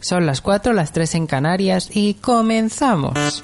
Son las 4, las 3 en Canarias y comenzamos.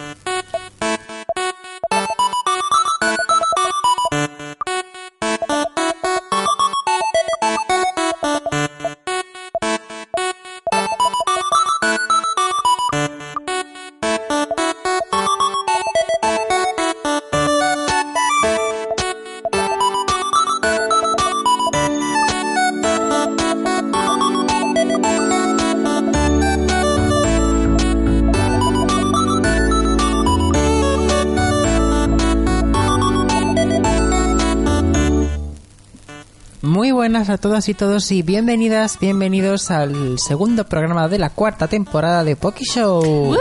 A todas y todos y bienvenidas, bienvenidos al segundo programa de la cuarta temporada de Poki Show.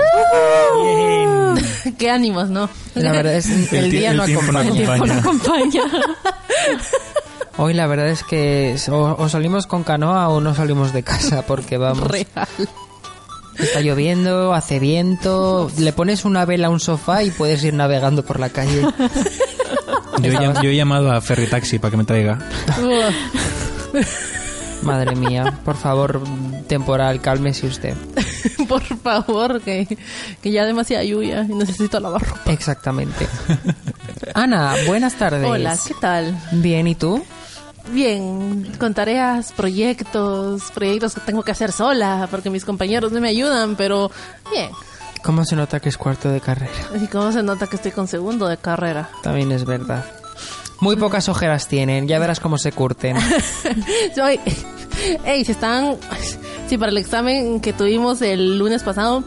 Qué ánimos, ¿no? La verdad es que el, El día el no tiempo no acompaña. acompaña. acompaña. Hoy la verdad es que o, o salimos con canoa o no salimos de casa porque vamos. Real. Está lloviendo, hace viento, le pones una vela a un sofá y puedes ir navegando por la calle. Yo he, yo he llamado a Ferry Taxi para que me traiga. Madre mía, por favor, temporal, cálmese usted. Por favor, que, que ya demasiada lluvia y necesito lavar ropa. Exactamente. Ana, buenas tardes. Hola, ¿qué tal? Bien, ¿y tú? Bien, con tareas, proyectos, proyectos que tengo que hacer sola porque mis compañeros no me ayudan, pero bien. ¿Cómo se nota que es cuarto de carrera? Y cómo se nota que estoy con segundo de carrera. También es verdad. Muy pocas ojeras tienen, ya verás cómo se curten. Soy. Ey, se están. Sí, para el examen que tuvimos el lunes pasado,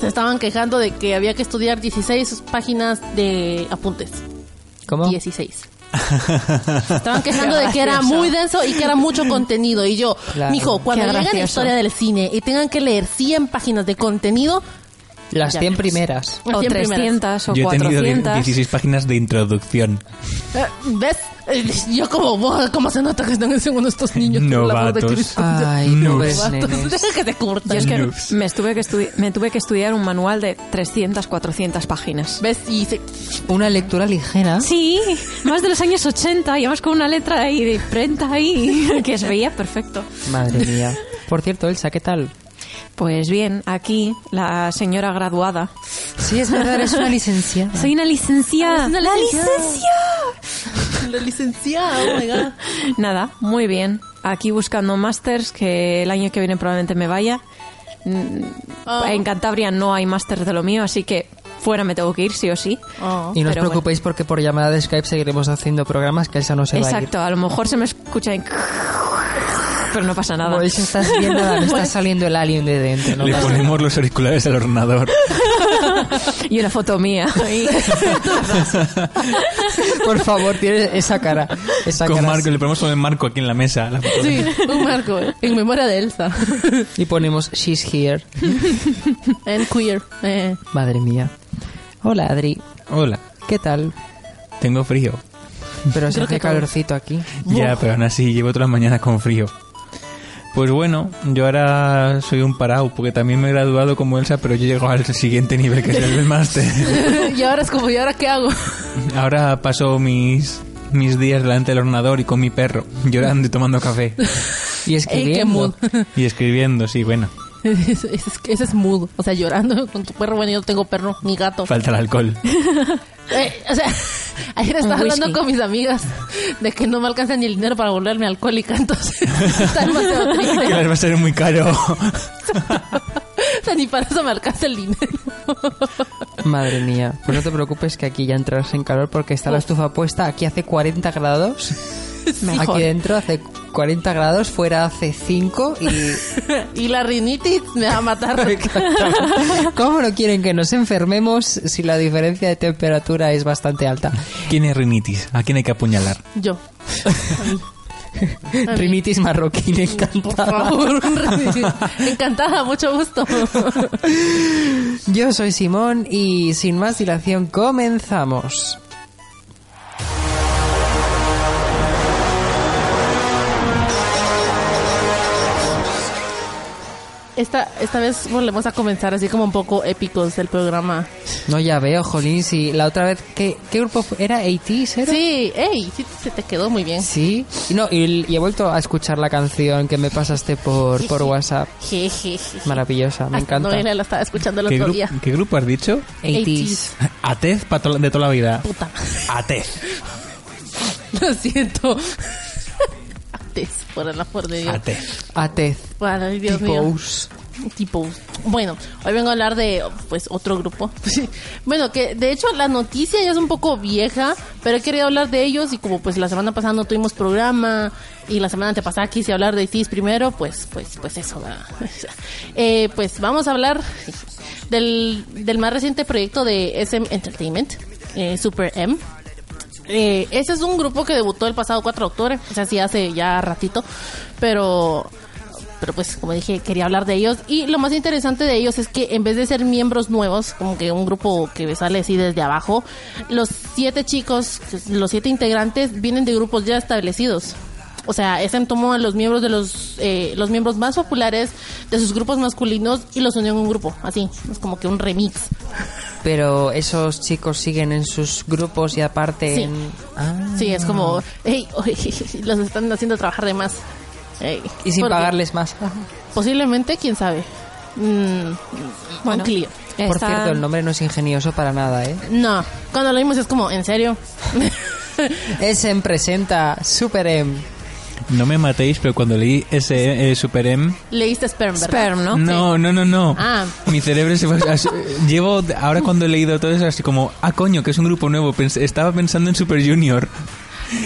se estaban quejando de que había que estudiar 16 páginas de apuntes. ¿Cómo? 16. Estaban quejando de que era muy denso y que era mucho contenido. Y yo, Claro. mijo, cuando Qué lleguen a la historia del cine y tengan que leer 100 páginas de contenido, Las Ya 100 verás. primeras. O 100 primeras. 300 o Yo he tenido die- 400. 16 páginas de introducción. Eh, ¿Ves? Eh, Yo como, "Buah, ¿cómo se nota que están en segundo estos niños? Novatos. Cristo". Ay, No. pobres Novatos. nenes. Deja que te. Yo es que Noobs. me, estuve que me tuve que estudiar un manual de 300, 400 páginas. ¿Ves? Y se- Una lectura ligera. Sí, más de los años 80 y además con una letra ahí de imprenta ahí que se veía perfecto. Madre mía. Por cierto, Elsa, ¿qué tal? Pues bien, aquí la señora graduada. Sí, es verdad, eres una licenciada. Soy una licenciada. Ah, una ¡La licenciada. La licenciada, oh my god. Nada, muy bien. Aquí buscando másters que el año que viene probablemente me vaya. Mm, Oh. En Cantabria no hay máster de lo mío, así que fuera me tengo que ir sí o sí. Oh. Y no os preocupéis porque por llamada de Skype seguiremos haciendo programas que Elsa no se va a ir. Exacto, a lo mejor se me escucha en... Pero no pasa nada. Estás viendo, me está saliendo el alien de dentro. ¿no? Le ponemos los auriculares al ordenador. Y una foto mía. ahí. Por favor, tiene esa cara. Esa Con cara Marco, le ponemos un marco aquí en la mesa. la foto. Sí, un marco, en memoria de Elsa. Y ponemos She's here. En queer. Eh, Madre mía. Hola, Adri. Hola, ¿Qué tal? tengo frío. Pero hace calorcito aquí. Ya, pero aún así llevo toda la mañana con frío. Pues bueno, yo ahora soy un parao, porque también me he graduado como Elsa, pero yo llego al siguiente nivel, que es el del máster. y ahora es como, ¿y ahora qué hago? Ahora paso mis, mis días delante del ordenador y con mi perro, llorando y tomando café. Y escribiendo. qué mood. Y escribiendo, sí, bueno, Ese es, es mood. O sea, llorando con tu perro. Bueno, yo no tengo perro ni gato. falta el alcohol. Eh, o sea, ayer estaba Un hablando whisky. con mis amigas de que no me alcanza ni el dinero para volverme alcohólica. Entonces, está demasiado triste. va a ser muy caro. O sea, ni para eso me alcanza el dinero. Madre mía. Pues no te preocupes que aquí ya entrarás en calor porque está la estufa puesta. Aquí hace 40 grados. Aquí dentro hace 40 grados, fuera hace 5 y... Y la rinitis me va a matar. ¿Cómo no quieren que nos enfermemos si la diferencia de temperatura es bastante alta? ¿Quién es rinitis? ¿A quién hay que apuñalar? Yo. Rinitis marroquín Por encantada. favor, encantada, mucho gusto. Yo soy Simón y sin más dilación comenzamos. Esta, esta vez volvemos a comenzar así como un poco épicos el programa. No, ya veo, Jolín, sí. La otra vez, ¿qué, qué grupo fue? ¿Era 80s? ¿Era? Sí, ey, sí se te quedó muy bien. Sí. Y, no, y, y he vuelto a escuchar la canción que me pasaste por, por WhatsApp. Jejeje. Maravillosa, me Hasta encanta. Noelia la estaba escuchando el ¿Qué, otro día. qué grupo has dicho? 80s. Atez de toda la vida. Puta. Atez. Lo siento. Por el amor de Dios. Atez. Atez. Bueno, Dios mío. Tipos. Tipo, bueno, hoy vengo a hablar de pues otro grupo. bueno, que de hecho la noticia ya es un poco vieja, pero he querido hablar de ellos y como pues la semana pasada no tuvimos programa y la semana antepasada quise hablar de TIS primero, pues pues pues eso. eh, pues vamos a hablar del, del más reciente proyecto de SM Entertainment, eh, Super M. Eh, ese es un grupo que debutó el pasado 4 de octubre, o sea, sí hace ya ratito, pero pero pues como dije quería hablar de ellos. Y lo más interesante de ellos es que en vez de ser miembros nuevos como que un grupo que sale así desde abajo los siete chicos los siete integrantes vienen de grupos ya establecidos o sea SM tomó a los miembros de los eh, los miembros más populares de sus grupos masculinos y los unió en un grupo así es como que un remix Pero esos chicos siguen en sus grupos y aparte Sí. en... Ah. sí es como hey, los están haciendo trabajar de más Y sin porque pagarles más. posiblemente quién sabe Mm, Bueno. unclear. Por Está- cierto, el nombre no es ingenioso para nada, ¿eh? No, cuando lo vimos es como, ¿en serio? SM presenta Super M. No me matéis, pero cuando leí ese eh, Super M... Leíste Sperm, ¿verdad? Sperm, ¿no? No, no, no, no. Ah. Mi cerebro se fue... as- Llevo... Ahora cuando he leído todo eso, así como... Ah, coño, que es un grupo nuevo. Pens- estaba pensando en Super Junior.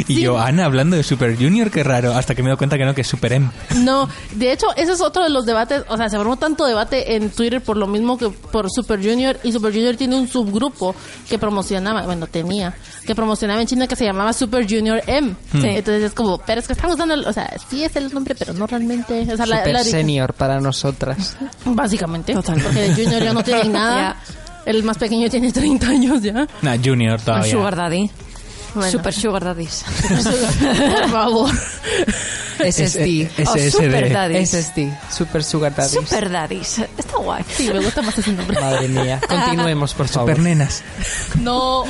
Y Sí. yo, Ana, hablando de Super Junior, qué raro. Hasta que me doy cuenta que no, que es Super M. No, de hecho, ese es otro de los debates. O sea, se formó tanto debate en Twitter por lo mismo que por Super Junior. Y Super Junior tiene un subgrupo que promocionaba, bueno, tenía, que promocionaba en China que se llamaba Super Junior M. Entonces es como, pero es que estamos dando, el- o sea, sí es el nombre, pero no realmente. O sea, la- Super la- Senior para nosotras. Básicamente. Totalmente. Porque de Junior ya no tienen nada. El más pequeño tiene 30 años ya. Nah, Junior Un todavía. Sugar Daddy. Bueno. Super Sugar Daddies. Por favor. SSD. Oh. Super Daddies. SSD. Super Sugar Daddies. Super Daddies. Está guay. Sí, me gusta más ese nombre. Madre mía. Continuemos, por favor. Super nenas. No.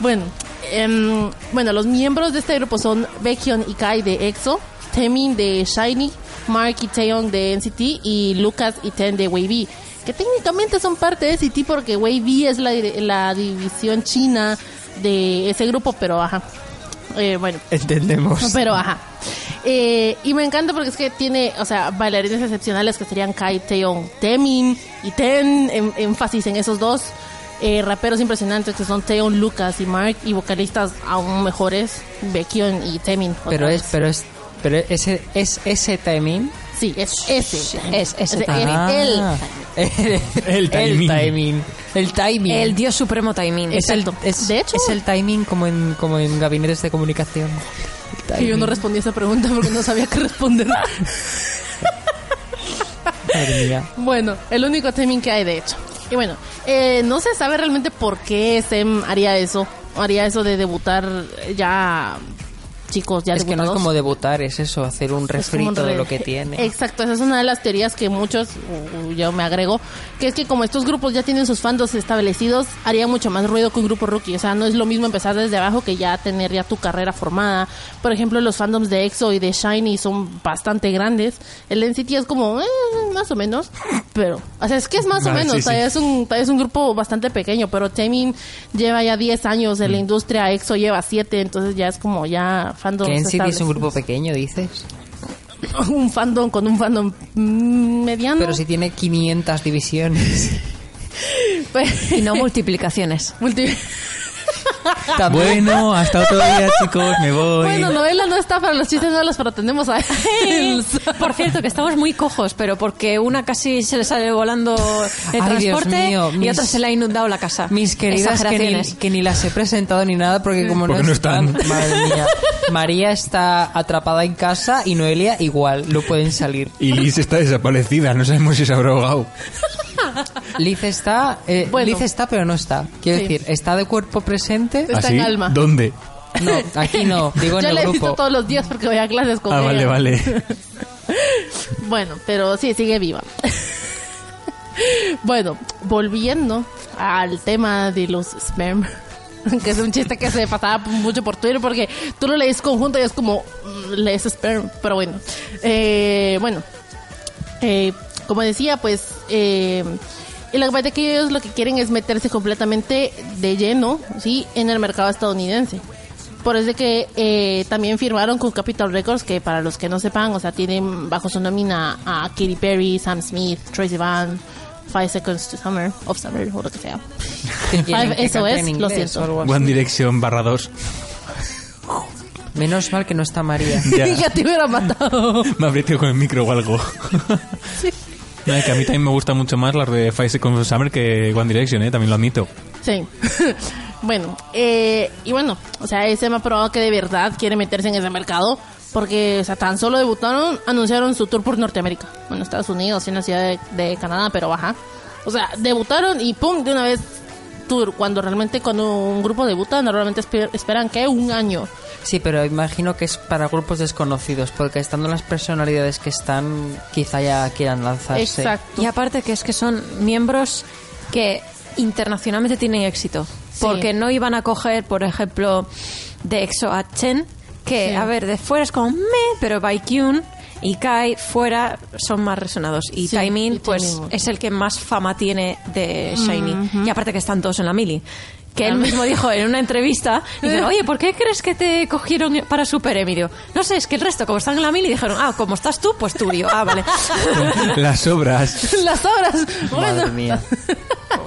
bueno, em, bueno, los miembros de este grupo son Baekhyun y Kai de EXO, Temin de Shiny, Mark y Taeyong de NCT y Lucas y Ten de Wavy. Que técnicamente son parte de NCT porque Wavy es la, la división china de ese grupo, pero ajá. Eh, bueno, Entendemos. pero ajá. Eh, y me encanta porque es que tiene, o sea, bailarines excepcionales que serían Kai, Taeyong, Temin y Ten, em- énfasis en esos dos. Eh, raperos impresionantes que son Taeyong, Lucas y Mark y vocalistas aún mejores, Baekhyun y Temin. Pero es, vez. pero es, pero ese, es ese timing. Sí, es ese. Es timing. el- Ah. el. El timing. timing. El timing. El dios supremo timing. es el, es, De hecho- es el timing como en, como en gabinetes de comunicación. El Que yo no respondí a esa pregunta porque no sabía qué responder. Madre mía. Bueno, el único timing que hay, de hecho. Y bueno, eh, no se sabe realmente por qué Sem haría eso. Haría eso de debutar ya chicos ya Es que no es como debutar, es eso, hacer un refrito un de lo que tiene. Exacto, esa es una de las teorías que muchos, uh, yo me agrego, que es que como estos grupos ya tienen sus fandos establecidos, haría mucho más ruido que un grupo rookie. O sea, no es lo mismo empezar desde abajo que ya tener ya tu carrera formada. Por ejemplo, los fandoms de EXO y de Shiny son bastante grandes. El NCT es como, eh, más o menos, pero, o sea, es que es más o Ah, menos, sí, todavía sí. es un, es un grupo bastante pequeño, pero Taemin lleva ya 10 años Mm. en la industria, EXO lleva 7, entonces ya es como ya fandoms Que en sí es un grupo pequeño, dices. un fandom con un fandom mm, mediano. Pero si tiene 500 divisiones. Pues- Y no multiplicaciones. multi-. Bueno, hasta otro día, chicos. Me voy. bueno, novela no está para los chistes malos, pero tenemos a él. Por cierto, que estamos muy cojos, pero porque una casi se le sale volando el Ay, transporte mío, y otra se le ha inundado la casa. Mis queridas, que ni, Exageraciones. que ni las he presentado ni nada porque como Porque no no están, están. madre mía. María está atrapada en casa y Noelia igual, no pueden salir. Y Liz está desaparecida. No sabemos si se habrá ahogado. Liz está, eh, Bueno. Liz está pero no está. Quiero Sí. decir, está de cuerpo presente. Está en alma. ¿Dónde? No, aquí no, digo en Yo el he visto grupo. todos los días porque voy a clases con Ah, ella. vale, vale. bueno, pero sí, sigue viva. bueno, volviendo al tema de los sperm. Que es un chiste que se pasaba mucho por Twitter porque tú lo lees conjunto y es como mm, lees sperm, pero bueno. Eh, bueno, eh, como decía, pues eh, y la verdad que ellos lo que quieren es meterse completamente de lleno, sí, en el mercado estadounidense. Por eso es que eh, también firmaron con Capitol Records, que para los que no sepan, o sea, tienen bajo su nómina a Katy Perry, Sam Smith, Tracy Van, Five Seconds to Summer, of Summer, o lo que sea. ¿Quieren que Eso es, en lo inglés siento. One Direction barra 2. Menos mal que no está María. Ya. ya te hubiera matado. Me habría tirado con el micro o algo. No, que a mí también me gusta mucho más las de Five Seconds of Summer que One Direction, ¿eh? También lo admito. Sí. bueno, eh, y bueno, o sea, ese me ha probado que de verdad quiere meterse en ese mercado. Porque, o sea, tan solo debutaron, anunciaron su tour por Norteamérica. Bueno, Estados Unidos, en la ciudad de, de Canadá, pero baja. O sea, debutaron y pum, de una vez tour. Cuando realmente, cuando un grupo debuta, normalmente esper- esperan que un año. Sí, pero imagino que es para grupos desconocidos, porque estando las personalidades que están, quizá ya quieran lanzarse. Exacto. Y aparte que es que son miembros que internacionalmente tienen éxito. Sí. Porque no iban a coger, por ejemplo, de EXO a Chen, que, Sí. a ver, de fuera es como me, pero Baekhyun y Kai fuera son más resonados. Y Sí, y pues, es el que más fama tiene de Shiny. Y aparte que están todos en la mili. Que él mismo dijo en una entrevista, dice, oye, ¿por qué crees que te cogieron para Super Emilio? No sé, es que el resto, como están en la mili, dijeron, ah, como estás tú, pues tú. Y yo, ah, vale. Las obras. Las obras. Madre Bueno, mía.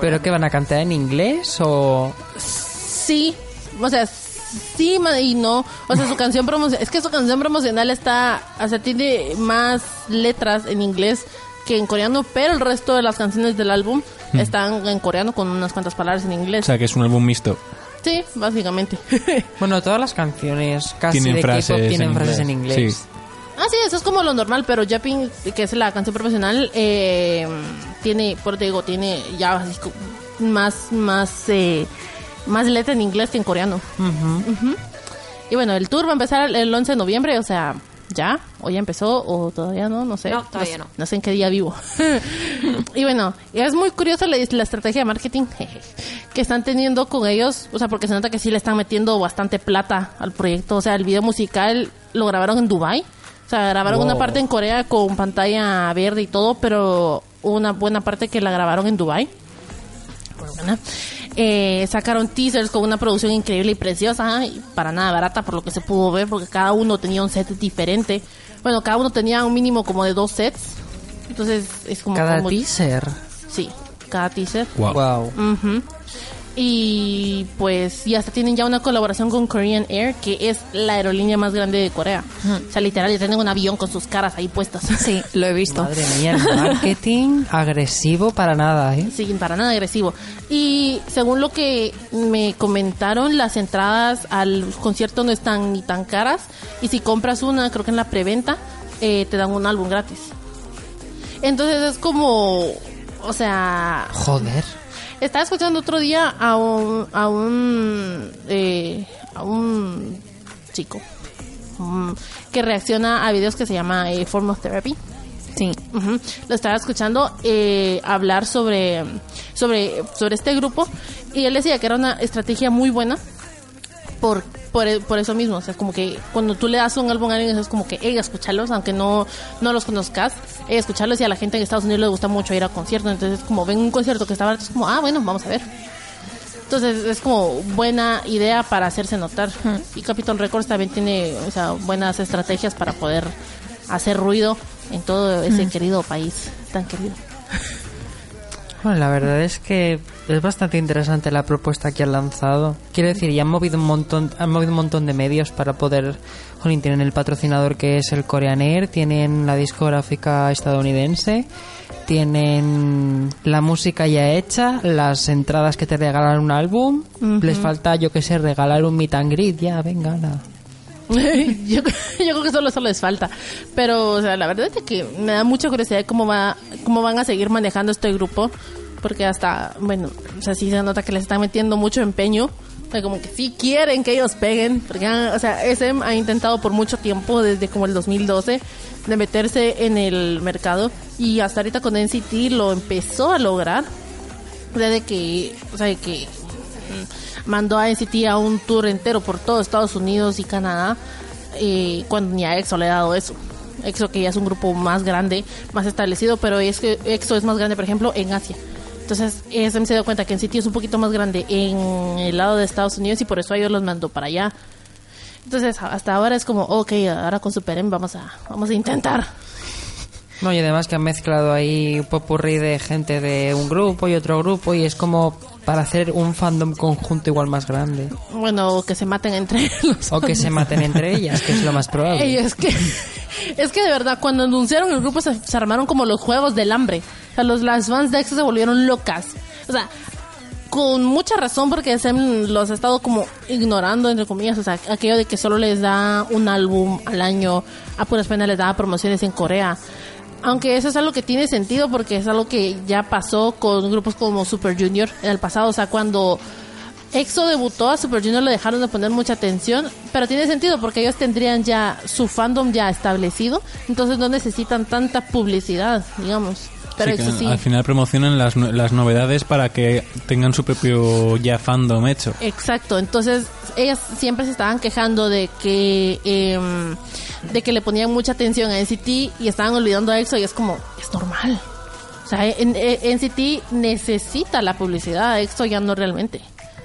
¿Pero qué van a cantar en inglés o...? sí. O sea, sí ma- y no. O sea, su canción promocional. Es que su canción promocional está. O sea, tiene más letras en inglés que en coreano, pero el resto de las canciones del álbum están en coreano con unas cuantas palabras en O inglés. sea, que es un álbum mixto. Sí, básicamente. Bueno, todas las canciones casi Tienen de frases tienen en frases en inglés. inglés. Sí. Ah, sí, eso es como lo normal, pero Japping, que es la canción profesional, eh, tiene, por te digo, tiene ya más, más, eh, más letra en inglés que en coreano. Ujú. Y bueno, el tour va a empezar el- el 11 de noviembre, o sea, ya, o ya empezó, o todavía no, no sé. No, todavía sé- no. No sé en qué día vivo. y bueno, es muy curiosa la, la estrategia de marketing que están teniendo con ellos, o sea, porque se nota que sí le están metiendo bastante plata al proyecto. O sea, el video musical lo grabaron en Dubai. O sea, grabaron Wow. una parte en Corea con pantalla verde y todo, pero una buena parte que la grabaron en Dubai. Buena. Eh, sacaron teasers con una producción increíble y preciosa y para nada barata por lo que se pudo ver porque cada uno tenía un set diferente. Bueno, cada uno tenía un mínimo como de dos sets. Entonces es como... Cada como- teaser. Sí, cada teaser. Wow. Y pues y hasta tienen ya una colaboración con Korean Air, que es la aerolínea más grande de Corea. O sea, literal, ya tienen un avión con sus caras ahí puestas. Sí, lo he visto. Madre mía, el marketing agresivo para nada, ¿eh? Sí, para nada agresivo. Y según lo que me comentaron, las entradas al concierto no están ni tan caras. Y si compras una, creo que en la preventa, eh, te dan un álbum gratis. Entonces es como, o sea, Joder. Estaba escuchando otro día a un, a un, eh, a un chico mm, que reacciona a videos que se llama eh, Form of Therapy. Sí. Lo estaba escuchando eh, hablar sobre, sobre, sobre este grupo y él decía que era una estrategia muy buena por, por, e- por eso mismo. O sea, como que cuando tú le das un álbum a alguien es como que, hey, escucharlos, aunque no, no los conozcas, hey, escucharlos y a la gente en Estados Unidos le gusta mucho ir a conciertos. Entonces, como ven un concierto que está barato, es como, ah, bueno, vamos a ver. Entonces es como buena idea para hacerse notar. Y Capitol Records también tiene o sea, buenas estrategias para poder hacer ruido en todo ese querido país tan querido. Bueno, la verdad es que es bastante interesante la propuesta que han lanzado. Quiero decir, ya han movido un montón, han movido un montón de medios para poder. Jolín, tienen el patrocinador que es el Korean Air, tienen la discográfica estadounidense, tienen la música ya hecha, las entradas que te regalan un álbum. Les falta, yo que sé, regalar un meet and greet. Ya, venga, la. yo, yo creo que solo eso les falta. Pero, o sea, la verdad es que me da mucha curiosidad cómo, va, cómo van a seguir manejando este grupo. Porque hasta, bueno, o sea, sí se nota que les están metiendo mucho empeño O sea, como que sí quieren que ellos peguen, porque, han- o sea, SM ha intentado por mucho tiempo, desde como el 2012, de meterse en el mercado y hasta ahorita con NCT lo empezó a lograr. O sea, de que, o sea, que mandó a NCT a un tour entero por todo Estados Unidos y Canadá, eh, cuando ni a EXO le ha dado eso. EXO que ya es un grupo más grande, más establecido, pero es que EXO es más grande, por ejemplo, en Asia. Entonces, SM se dio cuenta que NCT es un poquito más grande en el lado de Estados Unidos y por eso a ellos los mandó para allá. Entonces, hasta ahora es como, ok, ahora con Super M vamos a, vamos a intentar. No, y además que han mezclado ahí un popurrí de gente de un grupo y otro grupo y es como para hacer un fandom conjunto igual más grande. Bueno, que se maten entre los O que se maten entre ellas, que es lo más probable. Ey, es que es que de verdad cuando anunciaron el grupo se, se armaron como los juegos del hambre. O sea, los las fans de EXO se volvieron locas. O sea, con mucha razón porque SM los ha estado como ignorando entre comillas, o sea, aquello de que solo les da un álbum al año, a puras penas les da promociones en Corea. Aunque eso es algo que tiene sentido porque es algo que ya pasó con grupos como Super Junior en el pasado, o sea, cuando EXO debutó a Super Junior le dejaron de poner mucha atención, pero tiene sentido porque ellos tendrían ya su fandom ya establecido, entonces no necesitan tanta publicidad, digamos. Pero Sí, que EXO sí. Al final promocionan las, las novedades para que tengan su propio ya fandom hecho. Exacto, entonces ellas siempre se estaban quejando de que em, de que le ponían mucha atención a NCT y estaban olvidando a EXO y es como, es normal. O sea, en, en- NCT necesita la publicidad, EXO ya no realmente.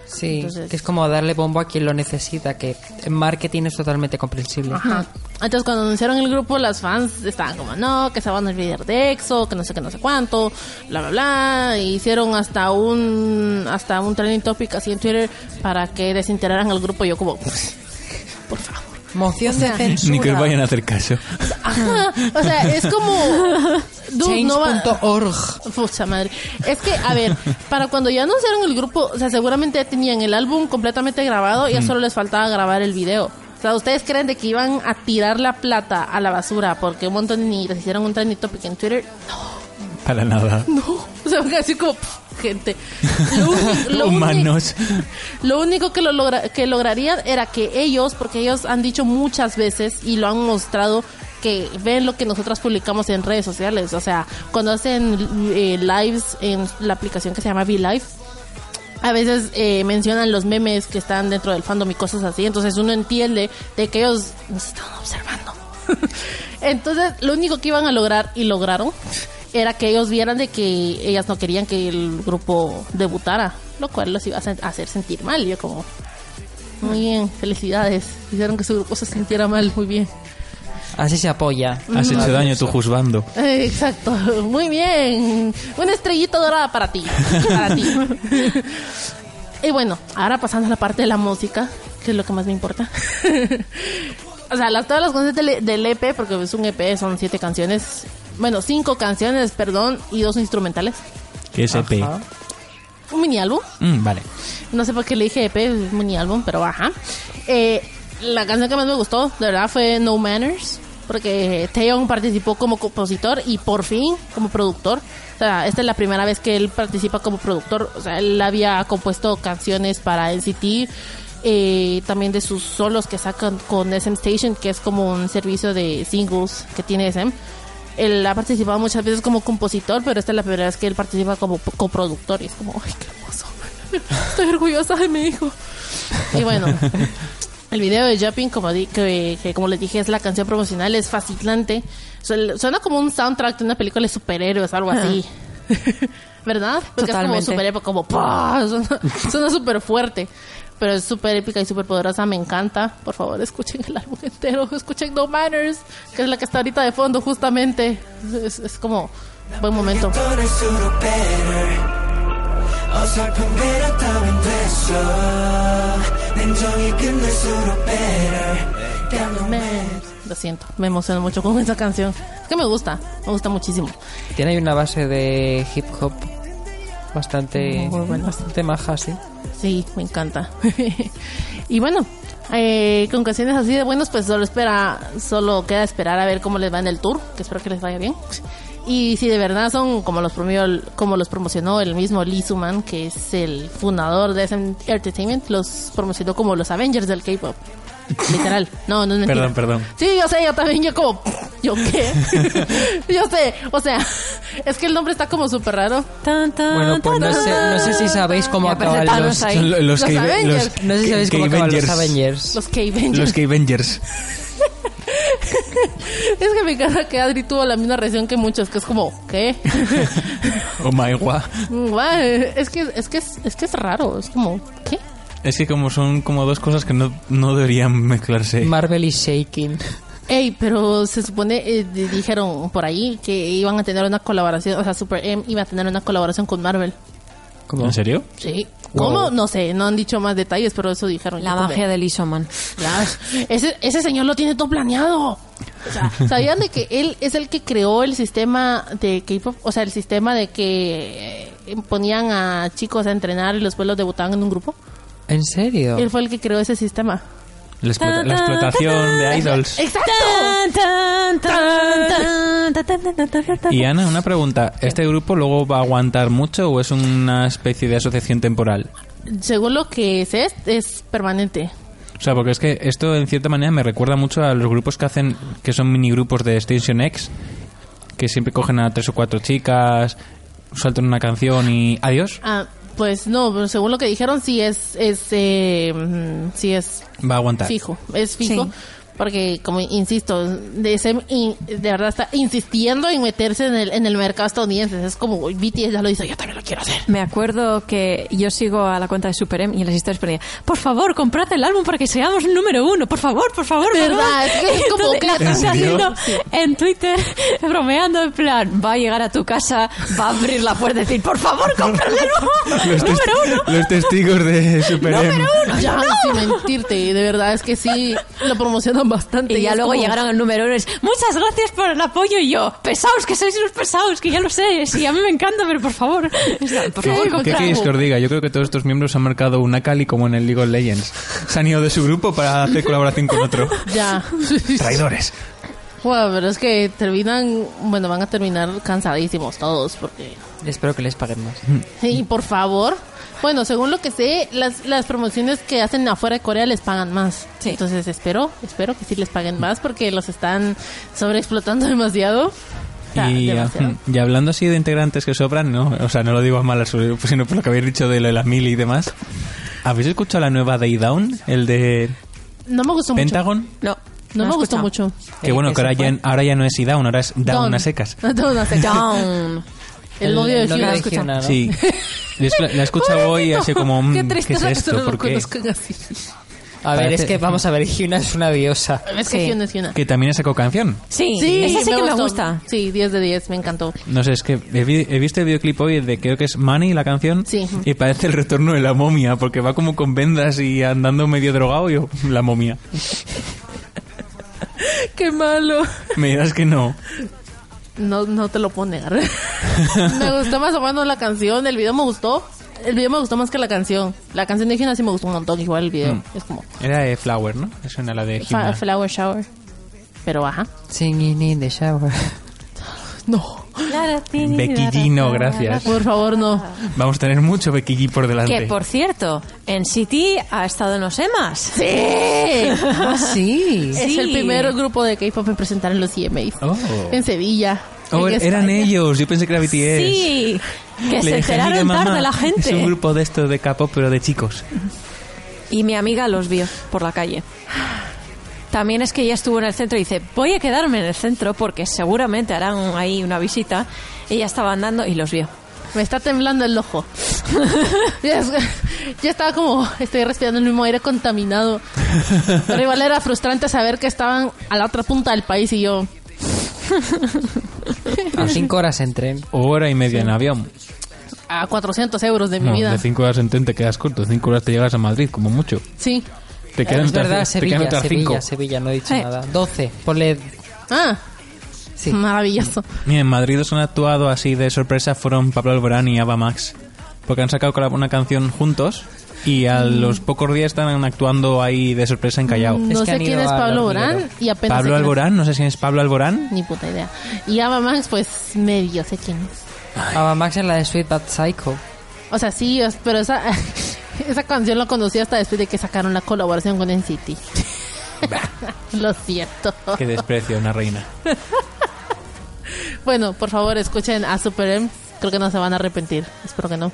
Sí, Entonces- que es como darle bombo a quien lo necesita, que en marketing es totalmente comprensible. Ajá. Entonces cuando anunciaron el grupo, las fans estaban como, no, que se van a olvidar de EXO, que no sé qué, no sé cuánto, bla, bla, bla. E hicieron hasta un hasta un trending topic así en Twitter para que desintegraran al grupo. Y yo como, por favor. Moción de censura. Ni que os vayan a hacer caso. Ajá. O sea, es como... Dude, no Change.org. Pucha madre. Es que, a ver, para cuando ya anunciaron el grupo, o sea, seguramente ya tenían el álbum completamente grabado y ya solo les faltaba grabar el video. O sea, ¿ustedes creen de que iban a tirar la plata a la basura porque un montón de niñitas hicieron un trending topic en Twitter? Para nada. No. O sea, así como, pff, gente. Lo, Humanos. lo único que, lo logra- que lograrían era que ellos, porque ellos han dicho muchas veces y lo han mostrado, que ven lo que nosotras publicamos en redes sociales. O sea, cuando hacen eh, lives en la aplicación que se llama V-Live, a veces eh, mencionan los memes que están dentro del fandom y cosas así. Entonces uno entiende de que ellos nos están observando. Entonces, lo único que iban a lograr, y lograron, era que ellos vieran de que ellas no querían que el grupo debutara, lo cual los iba a hacer- sentir mal. Yo como, muy bien, felicidades. Hicieron que su grupo se sintiera mal, muy bien. Así se apoya. Has hecho daño tú juzgando. Eh, Exacto, muy bien. Una estrellita dorada para ti. Para ti. y bueno, ahora pasando a la parte de la música, que es lo que más me importa. o sea, las, todas las canciones del, del EP, porque es un EP, son siete canciones. Bueno, cinco canciones, perdón, y dos instrumentales. Que es EP. Ajá. Un mini álbum. Mm, vale. No sé por qué le dije EP, es mini álbum, pero ajá. Eh, la canción que más me gustó, de verdad, fue No Manners. Porque Taeyong participó como compositor y por fin como productor. O sea, esta es la primera vez que él participa como productor. O sea, él había compuesto canciones para NCT. eh, también de sus solos que sacan con SM Station, que es como un servicio de singles que tiene SM. Él ha participado muchas veces como compositor, pero esta es la primera vez que él participa como coproductor. Y es como, ay, qué hermoso. Estoy orgullosa de mi hijo. Y bueno, el video de Jumping, como, di- que, que como les dije, es la canción promocional, es fascinante. Suena, como un soundtrack de una película de superhéroes, algo así. ¿Verdad? Porque Totalmente. es como superhéroe, como ¡pah! Suena, suena súper fuerte pero es súper épica y súper poderosa, me encanta. Por favor, escuchen el álbum entero, escuchen No Manners, que es la que está ahorita de fondo justamente. Es, es como buen momento. Lo siento, me emociono mucho con esa canción. Es que me gusta, me gusta muchísimo. Tiene una base de hip hop bastante, Muy bastante maja, sí. Sí, me encanta. y bueno, eh, con canciones así de buenos, pues solo espera, solo queda esperar a ver cómo les va en el tour, que espero que les vaya bien. Y si de verdad son como los promovió, como los promocionó el mismo Lee Suman, que es el fundador de SM Entertainment, los promocionó como los Avengers del K-pop. Literal. No, no es mentira. Perdón, perdón. Sí, yo sé, yo también, yo como, ¿yo qué? yo sé, o sea, es que el nombre está como súper raro. Tan, tan, Bueno, pues no tan, sé, no sé si sabéis cómo acaban los... Los Los K- Avengers. No sé si sabéis cómo acaban los Avengers. Los K-Avengers. Los K-Avengers. Es que me encanta que Adri tuvo la misma reacción que muchos, que es como, ¿qué? Oh my god. Guau, es que es que es, es que es raro, es como, ¿qué? Es que como son como dos cosas que no, no deberían mezclarse. Marvel y Shaking. Ey, pero se supone, eh, di- dijeron por ahí que iban a tener una colaboración, o sea, Super M iba a tener una colaboración con Marvel. ¿Cómo? ¿En serio? Sí. Wow. ¿Cómo? No sé, no han dicho más detalles, pero eso dijeron. La magia del Isoman. Ese, ese señor lo tiene todo planeado. O sea, ¿sabían de que él es el que creó el sistema de K-pop? O sea, el sistema de que eh, ponían a chicos a entrenar y después los debutaban en un grupo. ¿En serio? Él fue el que creó ese sistema. La, explotación de idols. ¡Exacto! Y Ana, una pregunta. ¿Este grupo luego va a aguantar mucho o es una especie de asociación temporal? Según lo que es, es, permanente. O sea, porque es que esto en cierta manera me recuerda mucho a los grupos que hacen, que son minigrupos de Station X, que siempre cogen a tres o cuatro chicas, sueltan una canción y adiós pues no, pero según lo que dijeron, sí es, es, eh, sí es Va a aguantar. fijo, es fijo. Sí. Porque, como insisto, de, ese- in- de verdad está insistiendo en meterse en el, en el mercado estadounidense. Es como BTS ya lo hizo, yo también lo quiero hacer. Me acuerdo que yo sigo a la cuenta de Super M y en las historias ponía, por favor, comprad el álbum para que seamos número uno, por favor, por favor, ¿Verdad? favor". Es que es como Entonces, haciendo en Twitter, bromeando, en plan, va a llegar a tu casa, va a abrir la puerta y decir, por favor, comprad el álbum, número uno. los testigos de Super M. Ya, sin mentirte, de verdad es que sí lo bastante. Y ya luego como- llegaron al número uno y es, muchas gracias por el apoyo y yo, pesaos, que sois unos pesados, que ya lo sé, sí, a mí me encanta, pero por favor, por favor, ¿Qué queréis que os diga? Yo creo que todos estos miembros han marcado una Cali como en el League of Legends. Se han ido de su grupo para hacer colaboración con otro. Ya. Traidores. Bueno, pero es que terminan, bueno, van a terminar cansadísimos todos porque Espero que les paguen más. Sí, por favor. Bueno, según lo que sé, las, las promociones que hacen afuera de Corea les pagan más. Sí. Entonces espero, espero que sí les paguen más porque los están sobreexplotando demasiado. Sea, Y, demasiado. y hablando así de integrantes que sobran, no, o sea, no lo digo a malas, sino por lo que habéis dicho de lo de la mil y demás. ¿Habéis escuchado la nueva Day Down? El de No me gustó Pentagon. No. No, me gustó mucho. Que bueno, que ahora ¿Ese ya, ahora ya no es E-Down, ahora es Down a secas. Down a secas. Down. El novio de el Hyuna. de. Sí. La he- La hoy así como, mm, Qué ¿qué, tristeza es que esto? ¿Por qué? así. A ver, Parece- es que vamos a ver, Hyuna es una diosa. Es que Sí. Hyuna es Hyuna. Que también sacó canción. Sí, Sí, esa sí que me gustó. gusta. Sí, 10 de 10, me encantó. No sé, es que he, vi- he visto el videoclip hoy de creo que es Money la canción. Sí. Y parece el retorno de la momia, porque va como con vendas y andando medio drogado y yo, la momia. Qué malo. Me dirás que no. No, no te lo puedo negar. me gustó más o menos la canción, el video me gustó. El video me gustó más que la canción. La canción de Hyuna sí me gustó un montón, igual el video. Mm. Es como Era de Flower, ¿no? Es una la de fa- Hyuna. Flower Shower. Pero ajá. Singing in the shower. No. Becky G, no, gracias. Por favor, no. Vamos a tener mucho Becky G por delante. Que por cierto, en City ha estado en los EMAs. ¡Sí! Ah, sí. Es Sí. el primer grupo de K-pop en presentar en los EMAs. Oh. En Sevilla. Oh, en eran ellos, yo pensé que era BTS. Sí, que Le se enteraron "Mira, mamá, tarde la Es un gente. grupo de esto de K-pop, pero de chicos. Y mi amiga los vio por la calle. También es que ella estuvo en el centro y dice, voy a quedarme en el centro porque seguramente harán ahí una visita. Ella estaba andando y los vio. Me está temblando el ojo. ya estaba como, estoy respirando el mismo aire contaminado. Pero igual era frustrante saber que estaban a la otra punta del país y yo, A cinco horas en tren. Hora y media en avión. a 400 euros de mi No, vida. de cinco horas en tren te quedas corto. De cinco horas te llegas a Madrid, como mucho. Sí. Te quedan es verdad, otras- te quedan Sevilla, otras Sevilla, cinco. Sevilla, no he dicho Eh. nada. 12, ponle... Ah, Sí. maravilloso. Mira, en Madrid os han actuado así de sorpresa fueron Pablo Alborán y Ava Max. porque han sacado colab- una canción juntos y a los pocos días están actuando ahí de sorpresa en Callao. No Es que sé han quién ido es Pablo hormiguero. Borán y apenas sé Pablo quién es- Alborán, no sé si es Pablo Alborán. Ni puta idea. Y Ava Max, pues medio sé quién es. Ava Max es la de Sweet Bad Psycho. O sea, sí, es- pero esa, esa canción la conocí hasta después de que sacaron la colaboración con NCT. Lo siento. Qué desprecio, una reina. Bueno, por favor, escuchen a Super M. Creo que no se van a arrepentir. Espero que no.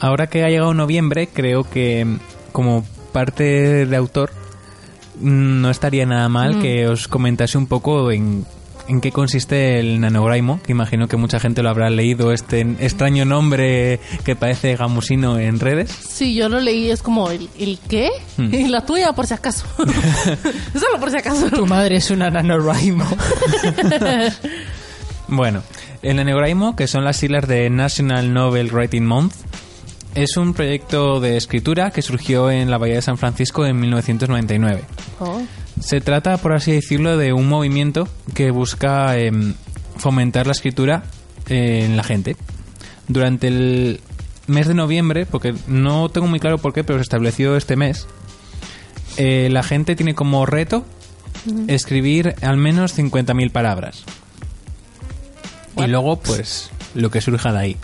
Ahora que ha llegado noviembre, creo que mm, como parte de autor no estaría nada mal que os comentase un poco en, en qué consiste el nanograimo, que imagino que mucha gente lo habrá leído, este extraño nombre que parece gamusino en redes. Sí, yo lo leí, es como, ¿el, el qué? Hmm. Y la tuya, por si acaso. Solo por si acaso. Tu madre es una NaNoWriMo. Bueno, el nanograimo, que son las siglas de National Novel Writing Month, es un proyecto de escritura que surgió en la Bahía de San Francisco en 1999. Oh. Se trata, por así decirlo, de un movimiento que busca em, fomentar la escritura eh, en la gente. Durante el mes de noviembre, porque no tengo muy claro por qué, pero se estableció este mes, eh, la gente tiene como reto escribir al menos 50.000 palabras. Y luego, pues, lo que surja de ahí.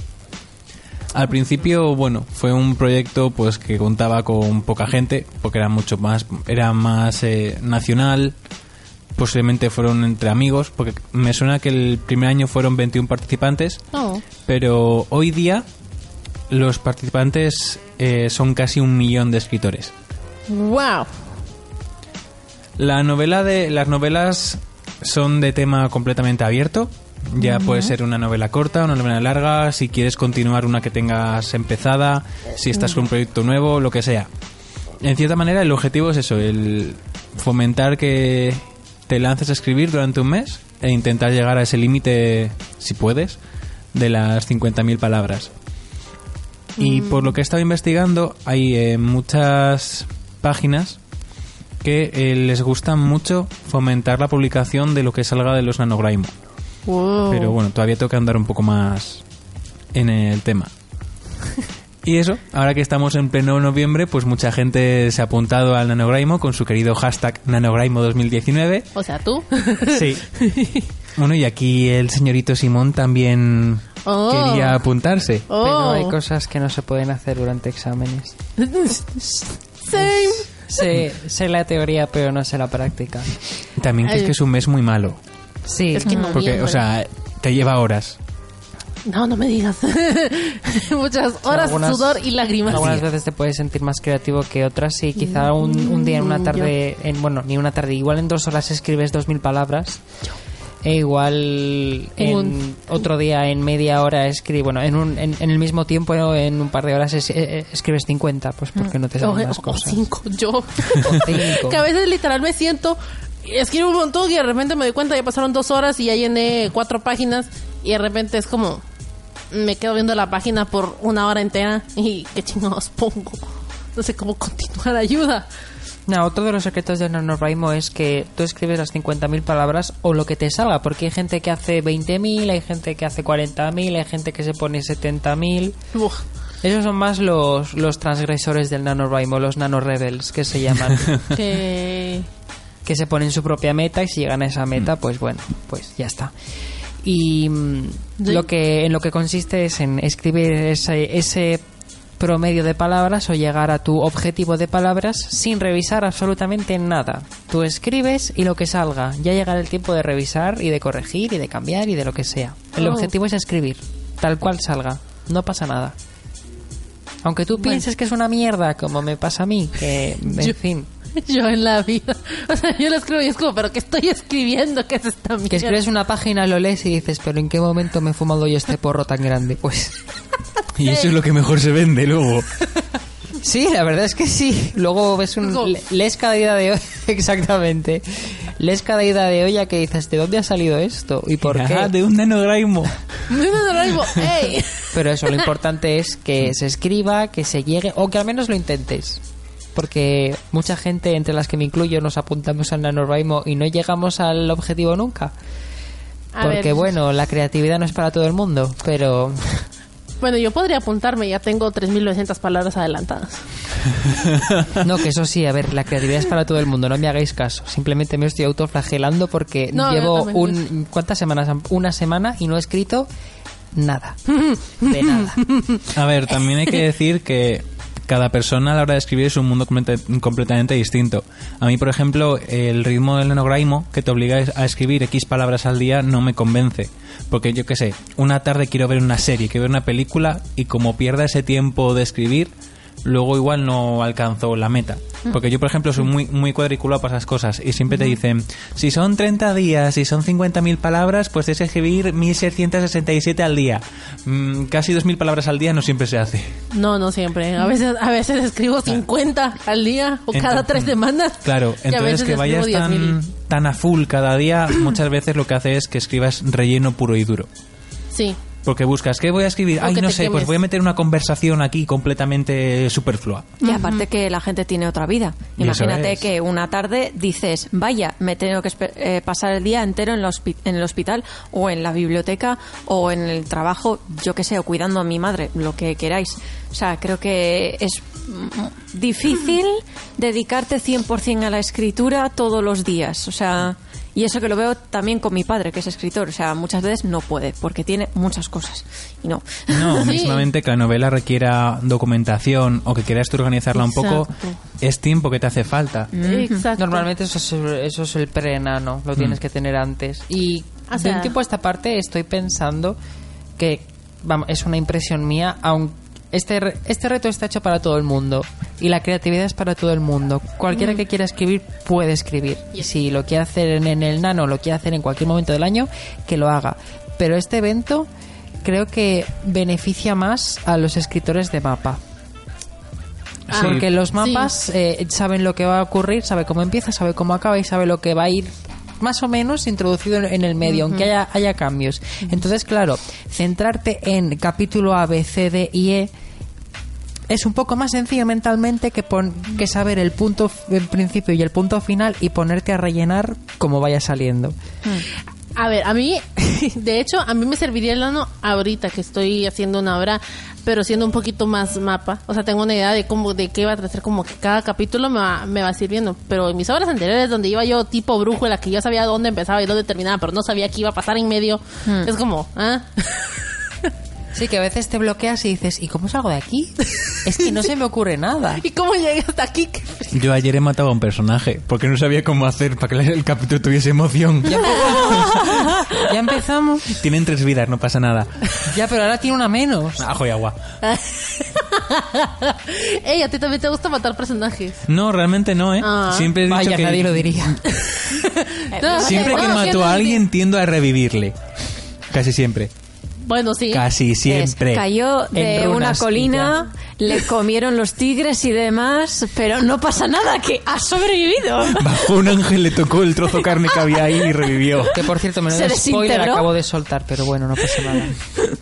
Al principio, bueno, fue un proyecto pues que contaba con poca gente, porque era mucho más, era más eh, nacional, posiblemente fueron entre amigos, porque me suena que el primer año fueron 21 participantes, Oh. pero hoy día los participantes eh, son casi un millón de escritores. Wow. La novela de las novelas son de tema completamente abierto. Ya puede ser una novela corta, una novela larga, si quieres continuar una que tengas empezada, si estás con un proyecto nuevo, lo que sea. En cierta manera el objetivo es eso, el fomentar que te lances a escribir durante un mes e intentar llegar a ese límite, si puedes, de las 50.000 palabras. Y por lo que he estado investigando, hay eh, muchas páginas que eh, les gusta mucho fomentar la publicación de lo que salga de los nanograimo. Wow. Pero bueno, todavía tengo que andar un poco más en el tema. Y eso, ahora que estamos en pleno noviembre, pues mucha gente se ha apuntado al nanograimo con su querido hashtag nanograimo 2019. O sea, tú. Sí. Bueno, y aquí el señorito Simón también Oh. quería apuntarse. Oh. Pero hay cosas que no se pueden hacer durante exámenes. Same. Sé, sé la teoría, pero no sé la práctica. También que es que es un mes muy malo. Sí, Es que no Porque, o sea, te lleva horas. No, no me digas. Muchas horas, algunas- sudor y lágrimas. Algunas veces te puedes sentir más creativo que otras y quizá un, un día en una Mm, tarde, en, bueno, ni una tarde, igual en dos horas escribes dos mil palabras e igual en Un- otro día en media hora escribes, bueno, en, un, en, en el mismo tiempo en un par de horas es- eh, escribes 50, pues porque no te O, salen más o cosas. cinco, yo. O cinco. que a veces literal me siento, escribo un montón y de repente me doy cuenta, ya pasaron dos horas y ya llené cuatro páginas y de repente es como, me quedo viendo la página por una hora entera y qué chingados pongo. No sé cómo continuar, ayuda. No, otro de los secretos del NaNoWriMo es que tú escribes las 50.000 palabras o lo que te salga, porque hay gente que hace 20.000, hay gente que hace 40.000, hay gente que se pone 70.000. Uf. Esos son más los, los transgresores del NaNoWriMo, los NaNoRebels, que se llaman, que... que se ponen su propia meta y si llegan a esa meta, pues bueno, pues ya está. Y mm, Sí. lo que en lo que consiste es en escribir ese, ese promedio de palabras o llegar a tu objetivo de palabras sin revisar absolutamente nada. Tú escribes y lo que salga. Ya llegará el tiempo de revisar y de corregir y de cambiar y de lo que sea. El Oh. objetivo es escribir, tal cual salga. No pasa nada. Aunque tú pienses que es una mierda, como me pasa a mí, que, en Yo- fin, Yo en la vida. O sea, yo lo escribo y es como, pero ¿qué estoy escribiendo? ¿Qué es esta mierda? que escribes una página, lo lees y dices, pero ¿en qué momento me he fumado yo este porro tan grande? Pues Y eso es lo que mejor se vende luego. sí, la verdad es que sí. Luego ves un... Lees cada ida de hoy, exactamente. Lees cada ida de olla que dices, ¿de dónde ha salido esto? ¿Y por Ah, qué? de un nanograimo. No, no, no, digo, ¡ey! Pero eso, lo importante es que se escriba, que se llegue, o que al menos lo intentes. Porque mucha gente, entre las que me incluyo, nos apuntamos al NaNoWriMo y no llegamos al objetivo nunca. A Porque ver, bueno, la creatividad no es para todo el mundo, pero Bueno, yo podría apuntarme, ya tengo 3.900 palabras adelantadas. no, que eso sí, a ver, la creatividad es para todo el mundo, no me hagáis caso. Simplemente me estoy autoflagelando porque No, llevo un ¿cuántas semanas? Una semana y no he escrito nada. De nada. A ver, también hay que decir que cada persona a la hora de escribir es un mundo completa- completamente distinto. A mí, por ejemplo, el ritmo del nanograimo, que te obliga a escribir X palabras al día, no me convence. Porque yo qué sé, una tarde quiero ver una serie, quiero ver una película, y como pierda ese tiempo de escribir, luego igual no alcanzo la meta. Porque yo, por ejemplo, soy muy, muy cuadriculado para esas cosas. Y siempre te dicen, si son 30 días, si son 50.000 palabras, pues es escribir 1.667 al día. Mm, casi 2.000 palabras al día no siempre se hace. No, no siempre. A veces, a veces escribo 50 al día o cada tres semanas. Claro, entonces que vayas tan, 10.000. tan a full cada día, muchas veces lo que hace es que escribas relleno puro y duro. Sí. Porque buscas, ¿qué voy a escribir? Ay, no sé, pues voy a meter una conversación aquí completamente superflua. Y aparte que la gente tiene otra vida. Imagínate es. que una tarde dices, vaya, me tengo que eh, pasar el día entero en, en el hospital o en la biblioteca o en el trabajo, yo qué sé, o cuidando a mi madre, lo que queráis. O sea, creo que es difícil dedicarte 100% a la escritura todos los días. O sea, y eso que lo veo también con mi padre, que es escritor. O sea, muchas veces no puede porque tiene muchas cosas. Y no. No, Sí. mismamente que la novela requiera documentación o que quieras tú organizarla un poco, Exacto. es tiempo que te hace falta. Exacto. Normalmente eso es, eso es el pre-enano, lo tienes que tener antes. Y O de sea- un tiempo a esta parte estoy pensando que vamos, es una impresión mía, aunque este, re- este reto está hecho para todo el mundo y la creatividad es para todo el mundo. Cualquiera que quiera escribir puede escribir. Y si lo quiere hacer en, en el nano, lo quiere hacer en cualquier momento del año, que lo haga. Pero este evento creo que beneficia más a los escritores de mapa. Ah, Porque los sí. mapas eh, saben lo que va a ocurrir, sabe cómo empieza, sabe cómo acaba y sabe lo que va a ir más o menos introducido en- en el medio, aunque haya, haya cambios. Entonces, claro, centrarte en capítulo A, B, C, D y E es un poco más sencillo mentalmente que, pon- que saber el punto el principio y el punto final y ponerte a rellenar como vaya saliendo. A ver, a mí, de hecho, a mí me serviría el ano ahorita que estoy haciendo una obra, pero siendo un poquito más mapa. O sea, tengo una idea de cómo, de qué va a tratar, como que cada capítulo me va, me va sirviendo. Pero en mis obras anteriores, donde iba yo tipo brújula, que yo sabía dónde empezaba y dónde terminaba, pero no sabía qué iba a pasar en medio, es como, ¿ah? Sí, que a veces te bloqueas y dices, ¿y cómo salgo de aquí? Es que no se me ocurre nada. ¿Y cómo llegué hasta aquí? Yo ayer he matado a un personaje porque no sabía cómo hacer para que el capítulo tuviese emoción. Ya empezamos. ya empezamos. Tienen tres vidas, no pasa nada. Ya, pero ahora tiene una menos. Ajo y agua. Ey, a ti también te gusta matar personajes. No, realmente no, ¿eh? Ah. Siempre he dicho Vaya, que nadie lo diría. No, siempre que mato a alguien tiendo a revivirle. Casi siempre. Bueno, sí. Casi siempre. Es, cayó de una colina, le comieron los tigres y demás, pero no pasa nada, que ha sobrevivido. Bajó un ángel, le tocó el trozo de carne que había ahí y revivió. Que por cierto, me Se spoiler acabo de soltar, pero bueno, no pasa nada.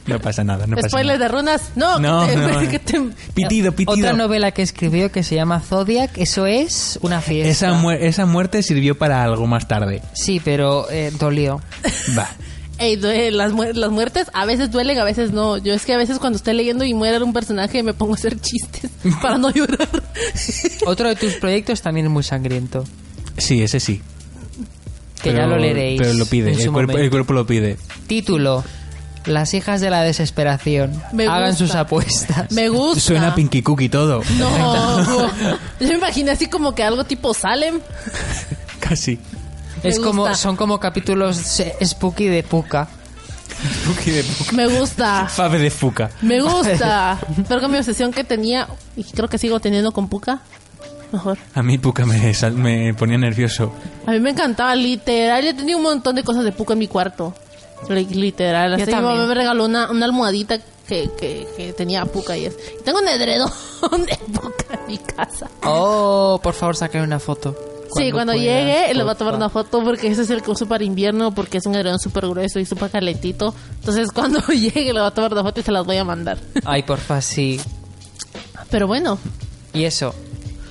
No pasa nada, no pasa Spoiler nada. de runas. No, No, que te, no. que te- Pitido, pitido. Otra novela que escribió que se llama Zodiac, eso es una fiesta. Esa, muer- esa muerte sirvió para algo más tarde. Sí, pero eh, dolió. Va. Ey, las, mu- las muertes a veces duelen, a veces no. Yo es que a veces cuando estoy leyendo y muere un personaje me pongo a hacer chistes para no llorar. Otro de tus proyectos también es muy sangriento, Sí, ese sí. que Pero- ya lo leeréis. Pero lo pide, el cuerpo, el momento. cuerpo lo pide. Título. Las hijas de la desesperación. Me Hagan gusta. sus apuestas. Me gusta. Suena Pinky Cookie todo. No, yo me imaginé así como que algo tipo Salem. Casi. Es como, son como capítulos spooky de Puka. Cookie de Puka. Me gusta. Fave de Fuca. Me gusta. Pero con mi obsesión que tenía, y creo que sigo teniendo con Puka, mejor. A mí Puka me, sal- me ponía nervioso. A mí me encantaba, literal. Yo tenía un montón de cosas de Puka en mi cuarto. Li- Literal. Yo Así mi mamá me regaló una, una almohadita que, que, que tenía Puka y es. Y tengo un edredón de Puka en mi casa. Oh, por favor, saca una foto. Sí, cuando puedas, llegue le voy a tomar una foto porque ese es el que uso para invierno porque es un edredón súper grueso y súper calentito. Entonces cuando llegue le voy a tomar una foto y se las voy a mandar. Ay, porfa, sí. Pero bueno, Y eso.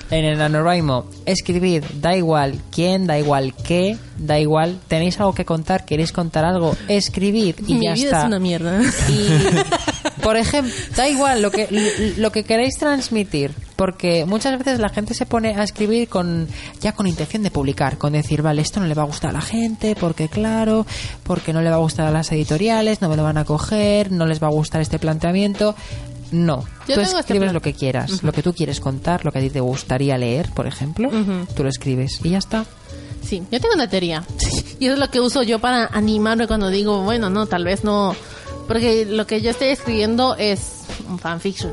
En el NaNoWriMo, escribid, da igual quién, da igual qué, da igual, tenéis algo que contar, queréis contar algo, escribid y Mi ya vida está. es una mierda. Y, por ejemplo, da igual lo que, lo que queréis transmitir, porque muchas veces la gente se pone a escribir con ya con intención de publicar, con decir, vale, esto no le va a gustar a la gente, porque claro, porque no le va a gustar a las editoriales, no me lo van a coger, no les va a gustar este planteamiento. No, Yo tú este escribes plan. lo que quieras, lo que tú quieres contar, lo que a ti te gustaría leer, por ejemplo, tú lo escribes y ya está. Sí, yo tengo una teoría. Y eso es lo que uso yo para animarme cuando digo, bueno, no, tal vez no. Porque lo que yo estoy escribiendo es un fanfiction.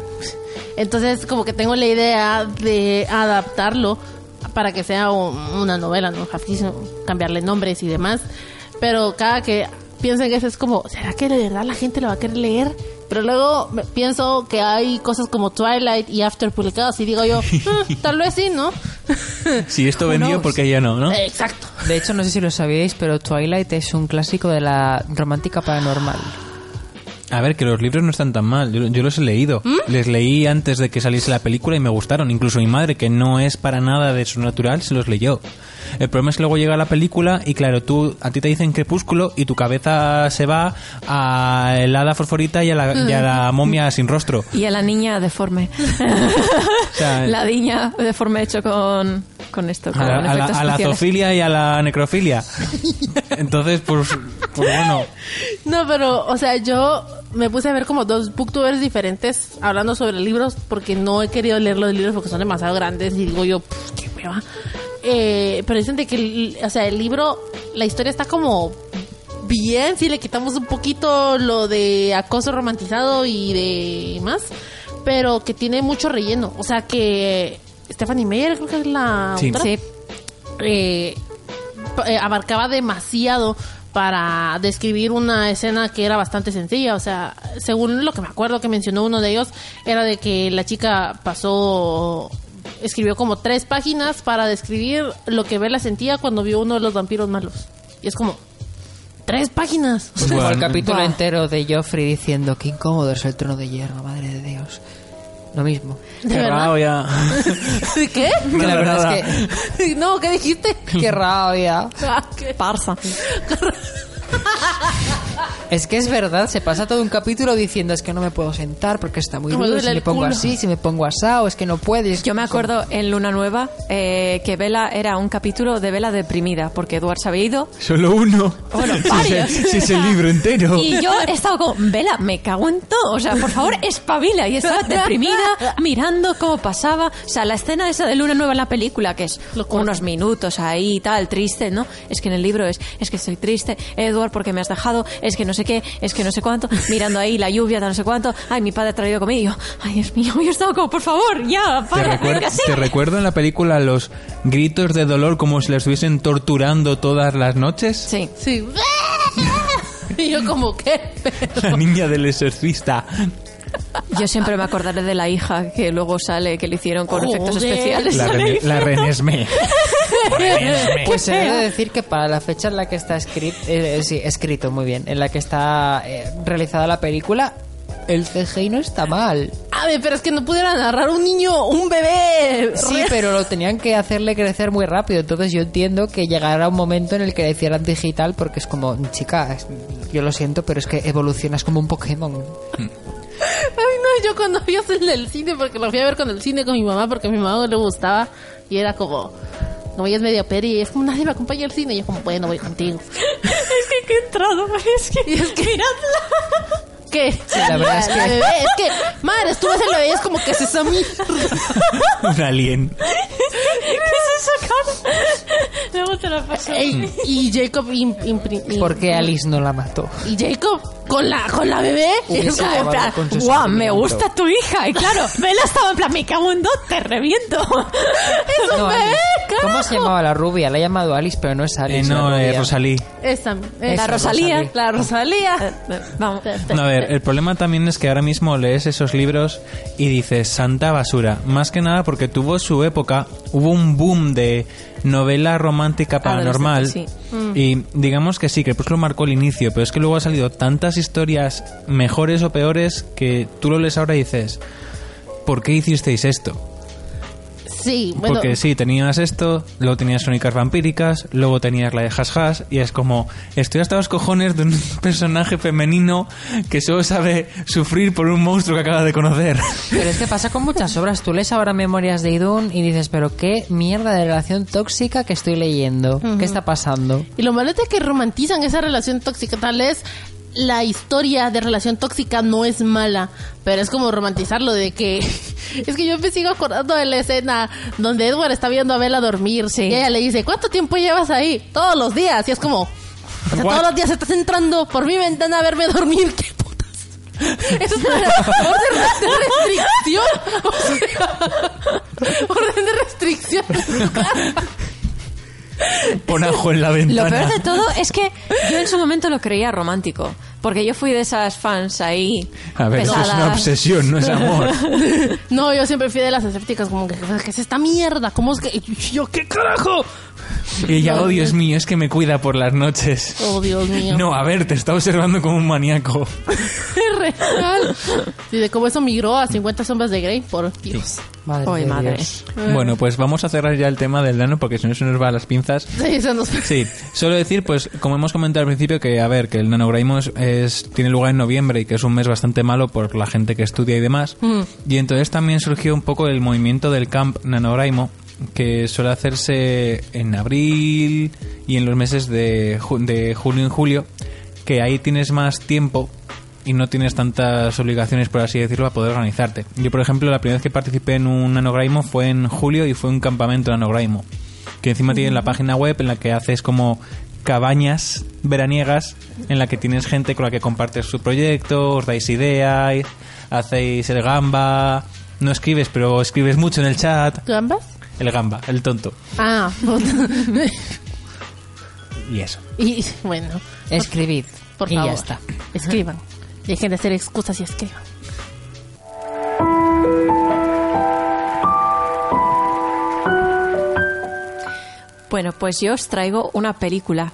Entonces, como que tengo la idea de adaptarlo para que sea un- una novela, ¿no? Cambiarle nombres y demás. Pero cada que pienso en eso es como, ¿será que de verdad la gente lo va a querer leer? Pero luego pienso que hay cosas como Twilight y After publicadas y digo yo, "Mm, tal vez sí, ¿no? Si esto vendió, porque ya no, ¿no? Exacto. De hecho, no sé si lo sabíais, pero Twilight es un clásico de la romántica paranormal. A ver, que los libros no están tan mal. Yo, yo los he leído. Les leí antes de que saliese la película y me gustaron. Incluso mi madre, que no es para nada de su natural, se los leyó. El problema es que luego llega la película y claro, tú a ti te dicen crepúsculo y tu cabeza se va a el hada fosforita y a la, y a la momia sin rostro. Y a la niña deforme. sea, la niña deforme hecho con, con esto, A con la, a la- a la zoofilia y a la necrofilia. Entonces, pues, pues bueno. No, pero, o sea, yo me puse a ver como dos booktubers diferentes hablando sobre libros porque no he querido leer los libros porque son demasiado grandes y digo yo, "Pff, qué hueva. Eh, pero dicen de que, el- o sea, el libro, la historia está como bien, si le quitamos un poquito lo de acoso romantizado y demás, pero que tiene mucho relleno. O sea, que Stephanie Meyer creo que es la Sí. autora Sí. eh, eh, abarcaba demasiado para describir una escena que era bastante sencilla. O sea, según lo que me acuerdo que mencionó uno de ellos, era de que la chica pasó, escribió como tres páginas para describir lo que Bella sentía cuando vio uno de los vampiros malos. Y es como, tres páginas. Como el capítulo entero de Joffrey diciendo que incómodo es el trono de hierro, madre de Dios. Lo mismo. ¿De Qué verdad? rabia. ¿Qué? Que la verdad es que... no, ¿qué dijiste? ¡Qué rabia! Ah, ¿qué? Parsa. Es que es verdad, se pasa todo un capítulo diciendo es que no me puedo sentar porque está muy duro, si me pongo culo". así, si me pongo asado, es que no puedes. Yo me acuerdo en Luna Nueva eh, que Vela era un capítulo de Vela deprimida porque Edward se había ido. Solo uno. Bueno, Si es, si es el libro entero. Y yo he estado como, Vela, me cago en todo. O sea, por favor, espabila. Y estaba deprimida, mirando cómo pasaba. O sea, la escena esa de Luna Nueva en la película, que es unos minutos ahí y tal, triste, ¿no? Es que en el libro es, es que estoy triste, Edward, porque me has dejado, es que no sé qué, es que no sé cuánto, mirando ahí la lluvia, no sé cuánto. Ay, mi padre ha traído comida. Y yo, ay, Dios mío, yo estaba como, por favor, ya, Te, para, recuer- venga, sí. te recuerdo en la película los gritos de dolor como si la estuviesen torturando todas las noches. Sí. Sí. Y yo como, ¿qué? La niña del exorcista. Yo siempre me acordaré de la hija que luego sale, que le hicieron con Joder. efectos especiales. La, Renesmé. Pues se debe decir que para la fecha en la que está escrito, sí, escrito muy bien, en la que está eh, realizada la película, el CGI no está mal. A ver, pero es que no pudiera narrar un niño, un bebé. Sí, pero lo tenían que hacerle crecer muy rápido. Entonces yo entiendo que llegará un momento en el que le hicieran digital porque es como, chica, yo lo siento, pero es que evolucionas como un Pokémon. Ay, no, yo cuando hacer el cine, porque lo fui a ver con el cine con mi mamá, porque a mi mamá no le gustaba, y era como, no ella es medio peri, y es como, nadie me acompaña al cine, y yo como, bueno, voy contigo. Es que qué entrado, es que, es que miradla. ¿Qué? Sí, la verdad es que- bebé, es que, madre, tú ves el bebé, es como que es esa. Un alien. ¿Qué es esa cara? Luego te la paso. Ey, y Jacob, im- impri- im- ¿Por qué Alice no la mató? y Jacob, con la, con la bebé, es como, en plan, Guau, me gusta tu hija. Y claro, Vela estaba en plan, me cago en dos, te reviento. No, bebé, Alice. ¿Cómo se llamaba la rubia? La he llamado Alice, pero no es Eh, Alice. no, la eh, rubia. Rosalí. esa, La esa, Rosalía. La Rosalía. Vamos. No, a ver, el problema también es que ahora mismo lees esos libros y dices santa basura. Más que nada porque tuvo su época, hubo un boom de novela romántica paranormal. Y digamos que sí, que pues lo marcó el inicio, pero es que luego ha salido tantas historias mejores o peores que tú lo lees ahora y dices, ¿por qué hicisteis esto? Sí, bueno. Porque sí, tenías esto, luego tenías Sónicas Vampíricas, luego tenías la de Hash Hash, y es como, estoy hasta los cojones de un personaje femenino que solo sabe sufrir por un monstruo que acaba de conocer. Pero es que pasa con muchas obras. Tú lees ahora Memorias de Idun y dices, pero qué mierda de relación tóxica que estoy leyendo. ¿Qué está pasando? Y lo malo es que romantizan esa relación tóxica. Tal vez la historia de relación tóxica no es mala, pero es como romantizarlo de que... es que yo me sigo acordando de la escena donde Edward está viendo a Bella dormir. Y ella le dice, ¿cuánto tiempo llevas ahí? Todos los días. Y es como... O sea, todos los días estás entrando por mi ventana a verme dormir. ¿Qué putas? Eso es una orden de restricción. O sea, orden de restricción. En tu casa. Pon ajo en la Lo ventana. peor de todo es que yo en su momento lo creía romántico. Porque yo fui de esas fans ahí. A ver, eso es una obsesión, no es amor. No, yo siempre fui de las escépticas, como que, ¿qué es esta mierda? ¿Cómo es que.? Yo, ¿qué carajo? Y ella, oh Dios mío, es que me cuida por las noches. Oh, Dios mío. No, a ver, te está observando como un maníaco. Es real. Sí, de cómo eso migró a 50 sombras de Grey, por Dios. Madre Ay, de madre. Dios. Bueno, pues vamos a cerrar ya el tema del nano porque si no se nos va a las pinzas. Sí, eso nos... Sí, solo decir, pues, como hemos comentado al principio, que, a ver, que el nanograimo es, es- tiene lugar en noviembre y que es un mes bastante malo por la gente que estudia y demás. Y entonces también surgió un poco el movimiento del camp nanograimo, que suele hacerse en abril y en los meses de, ju- de julio y julio, que ahí tienes más tiempo y no tienes tantas obligaciones, por así decirlo, a poder organizarte. Yo, por ejemplo, la primera vez que participé en un nanograimo fue en julio y fue un campamento nanograimo que encima tienen la página web en la que haces como cabañas veraniegas en la que tienes gente con la que compartes su proyecto, os dais ideas, hacéis el gamba, no escribes, pero escribes mucho en el chat, ¿Gambas? El gamba, el tonto, Ah, y eso. y bueno, Escribid. por y favor. ya está. Escriban. Dejen de hacer excusas y escriban. Bueno, pues yo os traigo una película.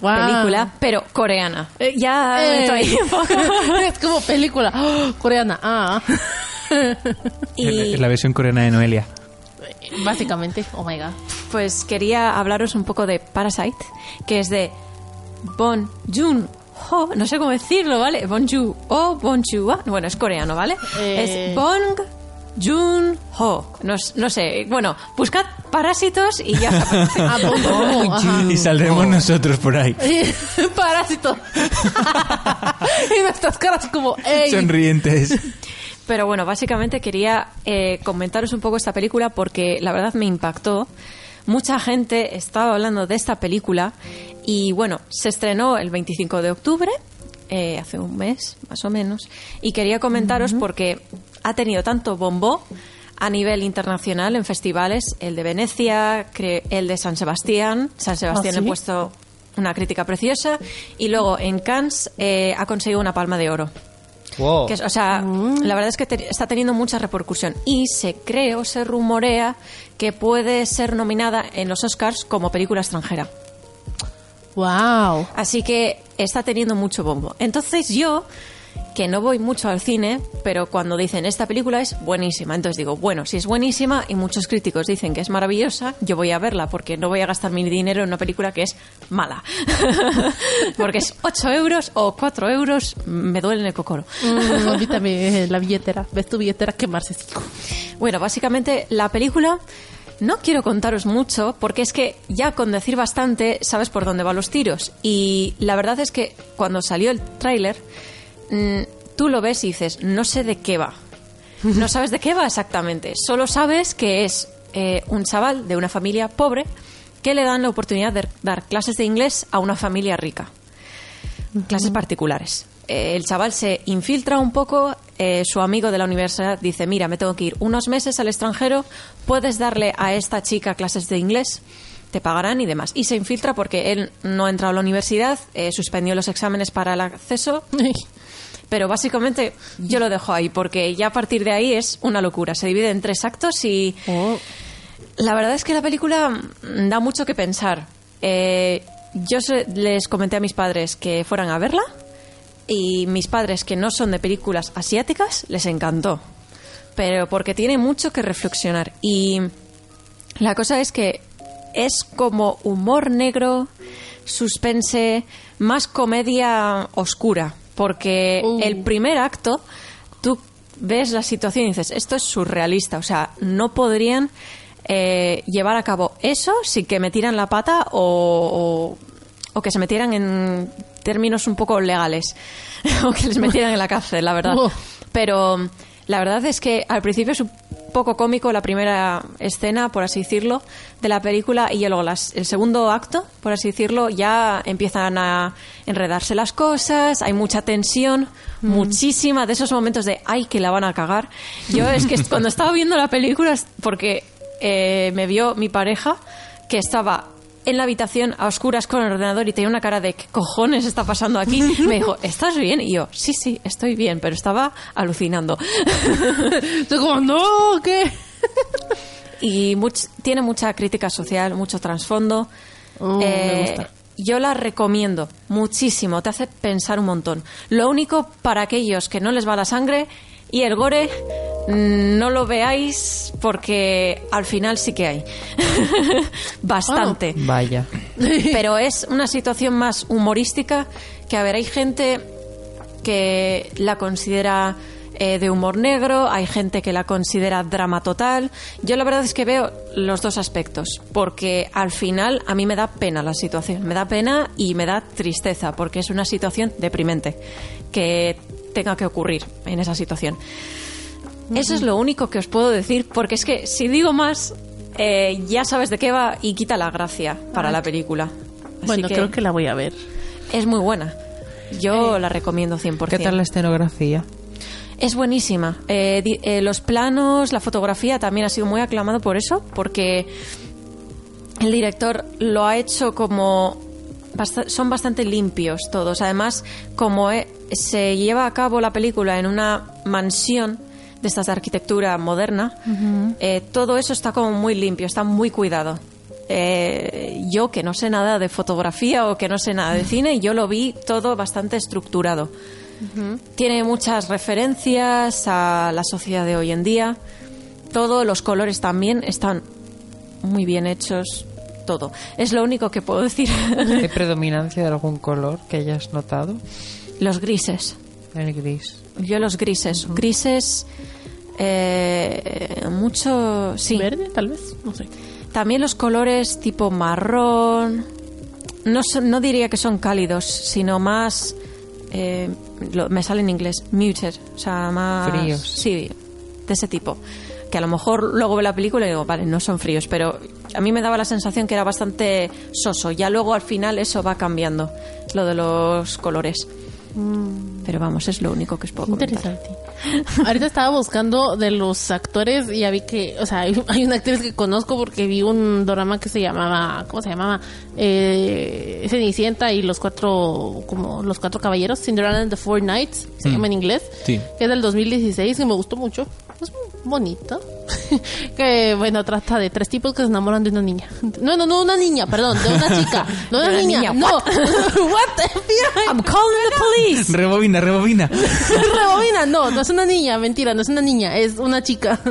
Wow. Película, pero coreana. Eh, ya Eh. estoy es como película ¡Oh! coreana. Ah. Y Es la versión coreana de Noelia. Básicamente. Oh my god. pues quería hablaros un poco de Parasite, que es de Bon Joon-ho, no sé cómo decirlo, ¿vale? Bon Joon-ho, Bon Joon-ho, bueno, es coreano, ¿vale? Eh. Es Bong no, s- no sé, bueno, buscad parásitos y ya está. Ah. Y saldremos nosotros por ahí, Parásito. y nuestras caras como, ¡ey! sonrientes. Pero bueno, básicamente quería eh, comentaros un poco esta película porque la verdad me impactó. Mucha gente estaba hablando de esta película y bueno, se estrenó el 25 de octubre, eh, hace un mes más o menos, y quería comentaros porque ha tenido tanto bombo a nivel internacional en festivales, el de Venecia, el de San Sebastián, San Sebastián ¿Ah, sí? he puesto una crítica preciosa, y luego en Cannes eh, ha conseguido una palma de oro. Wow. Que es- o sea, la verdad es que te- está teniendo mucha repercusión y se cree o se rumorea que puede ser nominada en los Oscars como película extranjera. Wow. Así que está teniendo mucho bombo. Entonces yo, que no voy mucho al cine, pero cuando dicen esta película es buenísima, entonces digo, bueno, si es buenísima y muchos críticos dicen que es maravillosa, yo voy a verla porque no voy a gastar mi dinero en una película que es mala. porque es 8 euros o 4 euros, me duele en el cocoro. Mm, a mí también eh, la billetera. ¿Ves tu billetera quemarse? Bueno, básicamente la película no quiero contaros mucho porque es que ya con decir bastante sabes por dónde van los tiros. Y la verdad es que cuando salió el tráiler, mm, tú lo ves y dices, no sé de qué va. No sabes de qué va exactamente. Solo sabes que es eh, un chaval de una familia pobre que le dan la oportunidad de dar clases de inglés a una familia rica clases particulares. Eh, el chaval se infiltra un poco, eh, su amigo de la universidad dice, mira, me tengo que ir unos meses al extranjero, puedes darle a esta chica clases de inglés, te pagarán y demás. Y se infiltra porque él no ha entrado a la universidad, eh, suspendió los exámenes para el acceso, pero básicamente yo lo dejo ahí porque ya a partir de ahí es una locura. Se divide en tres actos y Oh. la verdad es que la película mm, da mucho que pensar. Eh, yo se- les comenté a mis padres que fueran a verla y mis padres que no son de películas asiáticas les encantó. Pero porque tiene mucho que reflexionar y La cosa es que es como humor negro, suspense, más comedia oscura, porque Uh. el primer acto tú ves la situación y dices, esto es surrealista, o sea, no podrían eh, llevar a cabo eso sin que metieran la pata o, o- o que se metieran en términos un poco legales, o que les metieran en la cárcel, la verdad. Uh. Pero la verdad es que al principio es un poco cómico la primera escena, por así decirlo, de la película y luego las- el segundo acto, por así decirlo, ya empiezan a enredarse las cosas, hay mucha tensión, muchísima de esos momentos de ay que la van a cagar. Yo es que cuando estaba viendo la película, porque eh, me vio mi pareja que estaba en la habitación a oscuras con el ordenador y tenía una cara de ¿qué cojones está pasando aquí? Me dijo, ¿estás bien? Y yo, sí, sí, estoy bien, pero estaba alucinando. Estoy como, no, ¿qué? y much- tiene mucha crítica social, mucho trasfondo. Oh, me Eh, gusta. Yo la recomiendo muchísimo, te hace pensar un montón. Lo único para aquellos que no les va la sangre y el gore, mm, no lo veáis porque al final sí que hay. Bastante. Vaya. Pero es una situación más humorística que, a ver, hay gente que la considera eh, de humor negro, hay gente que la considera drama total. Yo la verdad es que veo los dos aspectos, porque al final a mí me da pena la situación, me da pena y me da tristeza, porque es una situación deprimente que tenga que ocurrir en esa situación. Eso es lo único que os puedo decir, porque es que si digo más, eh, ya sabes de qué va y quita la gracia para la película. Así Bueno, creo que la voy a ver. es muy buena. Yo la recomiendo 100%. ¿Qué tal la escenografía? Es buenísima. Eh, di- eh, los planos, la fotografía también ha sido muy aclamado por eso, porque el director lo ha hecho como... son bastante limpios todos. Además, como eh, se lleva a cabo la película en una mansión de estas de arquitectura moderna, eh, todo eso está como muy limpio, está muy cuidado. Eh, yo que no sé nada de fotografía o que no sé nada de cine, yo lo vi todo bastante estructurado. Tiene muchas referencias a la sociedad de hoy en día. Todos los colores también están muy bien hechos. Todo. Es lo único que puedo decir. ¿Hay predominancia de algún color que hayas notado? Los grises. El gris. Yo los grises. Grises. eh, mucho. Sí. ¿Verde, tal vez? No sé. También los colores tipo marrón. No, son- no diría que son cálidos, sino más. eh, lo- me sale en inglés. Muted. O sea, más. Fríos. Sí, de ese tipo. Que a lo mejor luego ve la película y digo, vale, no son fríos, pero a mí me daba la sensación que era bastante soso. Ya luego al final eso va cambiando, lo de los colores. Pero vamos, es lo único que os puedo. Interesante. Ahorita estaba buscando de los actores y ya vi que, o sea, hay, hay una actriz que conozco porque vi un drama que se llamaba, ¿cómo se llamaba? Eh, Cenicienta y los cuatro, como los cuatro caballeros, Cinderella and the Four Knights, se Mm. llama en inglés, Sí. que es del 2016 y me gustó mucho. Es bonito. que, bueno, trata de tres tipos que se enamoran de una niña. No, no, no, una niña, perdón, de una chica. No de De una niña, niña, no. What? I'm calling the police. Rebobina, rebobina. Rebobina, no, no es una niña, mentira, no es una niña, es una chica.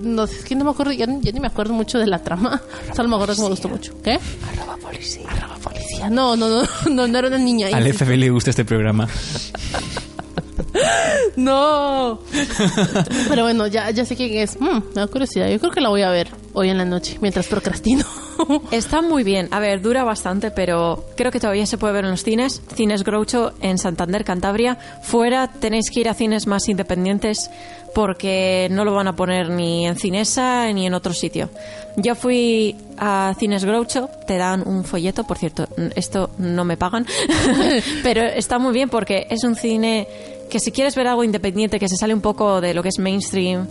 No sé, es que no me acuerdo, ya, ya ni me acuerdo mucho de la trama. Solo me acuerdo que me gustó mucho. ¿Qué? Arroba policía. Arroba policía. No, no, no, no, no era una niña. Al FBI le gusta este programa. No. Pero bueno, ya, ya sé quién es. Mm, me da curiosidad. Yo creo que la voy a ver hoy en la noche, mientras procrastino. Está muy bien. A ver, dura bastante, pero creo que todavía se puede ver en los cines. Cines Groucho en Santander, Cantabria. Fuera tenéis que ir a cines más independientes porque no lo van a poner ni en Cinesa ni en otro sitio. Yo fui a Cines Groucho, te dan un folleto, por cierto, esto no me pagan, pero está muy bien porque es un cine que si quieres ver algo independiente, que se sale un poco de lo que es mainstream,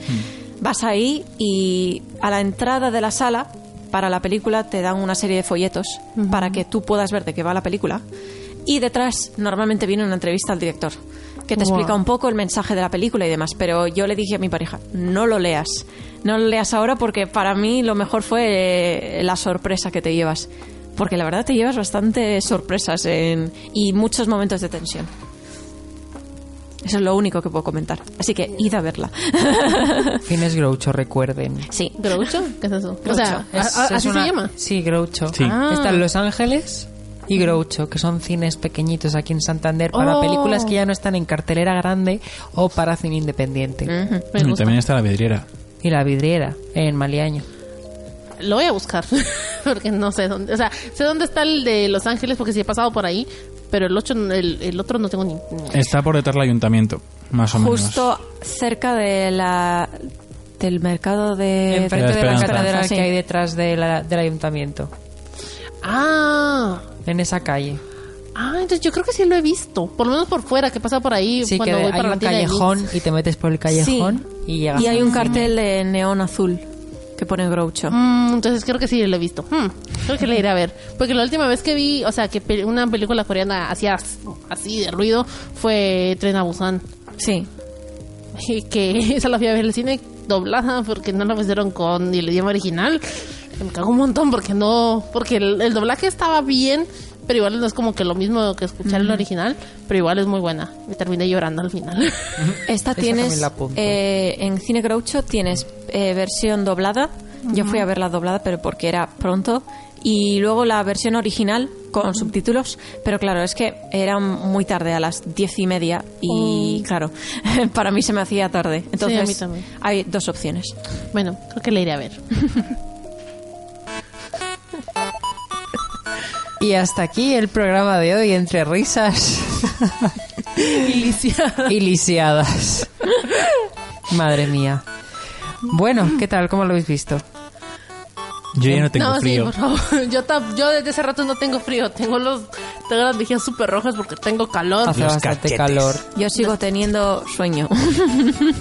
vas ahí y a la entrada de la sala para la película te dan una serie de folletos para que tú puedas ver de qué va la película. Y detrás normalmente viene una entrevista al director que te Wow. explica un poco el mensaje de la película y demás. Pero yo le dije a mi pareja, no lo leas. No lo leas ahora porque para mí lo mejor fue eh, la sorpresa que te llevas. Porque la verdad te llevas bastante sorpresas en- y muchos momentos de tensión. Eso es lo único que puedo comentar. Así que id a verla. Fines Groucho, recuerden. sí. ¿Groucho? ¿Qué es eso? O Groucho. sea, a- Es- a- es ¿así una- se llama? Sí, Groucho. Sí. Ah. Están Los Ángeles y Groucho, que son cines pequeñitos aquí en Santander para Oh. películas que ya no están en cartelera grande o para cine independiente. También está la vidriera. Y La Vidriera, en Maliaño. Lo voy a buscar. porque no sé dónde. O sea, sé dónde está el de Los Ángeles porque sí he pasado por ahí. Pero el, ocho, el, el otro no tengo ni. Está por detrás del ayuntamiento, más o menos. Justo cerca de la del mercado de Enfrente de la Esperanza. catedral Sí. que hay detrás de la- del ayuntamiento. Ah. En esa calle. Ah, entonces yo creo que sí lo he visto. Por lo menos por fuera, que pasa por ahí Sí, que cuando voy hay para la un callejón y te metes por el callejón Sí. y llegas Y hay un cartel de neón azul que pone Groucho. Mm, entonces creo que sí lo he visto. Hmm, creo que le iré a ver. Porque la última vez que vi, o sea, que pe- una película coreana hacía así de ruido fue Tren a Busan. Sí. Y que esa la fui a ver en el cine doblada porque no la pusieron con el idioma original. Me cago un montón porque no. Porque el, el doblaje estaba bien, pero igual no es como que lo mismo que escuchar el original. Pero igual es muy buena. Me terminé llorando al final. Esta tienes la eh, en Cine Groucho tienes eh, versión doblada. Yo fui a ver la doblada, pero porque era pronto. Y luego la versión original con subtítulos. Pero claro, es que era muy tarde, a las diez y media. Y claro, para mí se me hacía tarde. Entonces, a mí también. hay dos opciones. bueno, creo que le iré a ver. Y hasta aquí el programa de hoy, entre risas y lisiadas. Madre mía. Bueno, ¿qué tal? ¿Cómo lo habéis visto? Yo ya no tengo no, frío. sí, por favor. Yo, yo desde ese rato no tengo frío. Tengo los tengo las mejillas súper rojas porque tengo calor. Hace Los bastante cachetes. calor. Yo sigo teniendo sueño.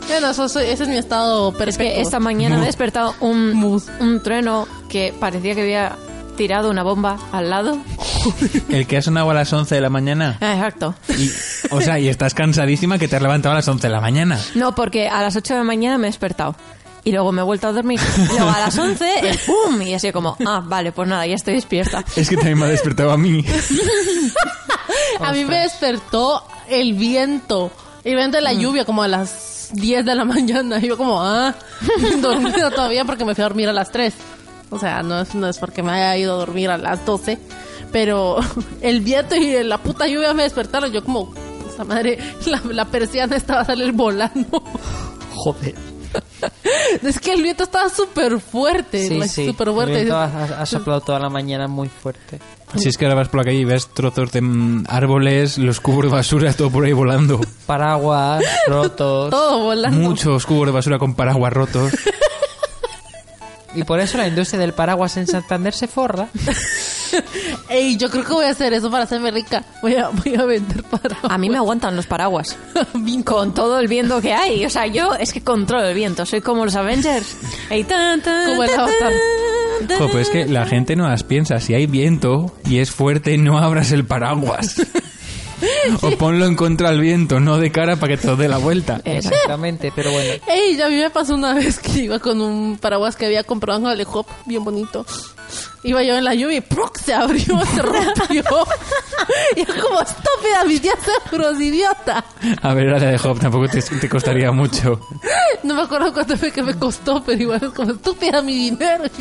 Bueno, eso, ese es mi estado Es perfecto. que esta mañana he despertado un, un trueno que parecía que había tirado una bomba al lado. El que ha sonado a las 11 de la mañana. Ah, Exacto. Y, o sea, y estás cansadísima que te has levantado a las 11 de la mañana. No, porque a las 8 de la mañana me he despertado. Y luego me he vuelto a dormir. Y luego a las 11, el pum. Y así como, ah, vale, pues nada, ya estoy despierta. Es que también me ha despertado a mí. A mí me despertó el viento. El viento de la lluvia como a las 10 de la mañana. Y yo como, ah, dormida todavía porque me fui a dormir a las 3. O sea, no es, no es porque me haya ido a dormir a las 12. Pero el viento y la puta lluvia me despertaron. Yo como, esa madre, la, la persiana estaba a salir volando. Joder. Es que el viento estaba súper fuerte. Sí, sí. Súper fuerte. El viento ha- ha soplado toda la mañana muy fuerte. Si es que ahora vas por la calle y ves trozos de mm, árboles, los cubos de basura, todo por ahí volando. Paraguas, rotos. Todo volando. Muchos cubos de basura con paraguas rotos. Y por eso la industria del paraguas en Santander se forra. Ey, yo creo que voy a hacer eso para hacerme rica. Voy a, voy a vender para. A mí me aguantan los paraguas. Con todo el viento que hay. O sea, yo es que controlo el viento. Soy como los Avengers. Ey, tan, tan, Como el tan, Avatar. Jo, pues es que la gente no las piensa. Si hay viento y es fuerte, no abras el paraguas. O ponlo en contra del viento, no de cara para que te dé la vuelta. Exactamente, pero bueno. Ey, ya a mí me pasó una vez que iba con un paraguas que había comprado en Alejop, bien bonito. Iba yo en la lluvia y ¡proc! se abrió, se rompió. y yo como, estúpida, mis 10 euros, idiota. A ver, era de Hop, tampoco te, te costaría mucho. No me acuerdo cuánto fue que me costó, pero igual es como, estúpida, mi dinero.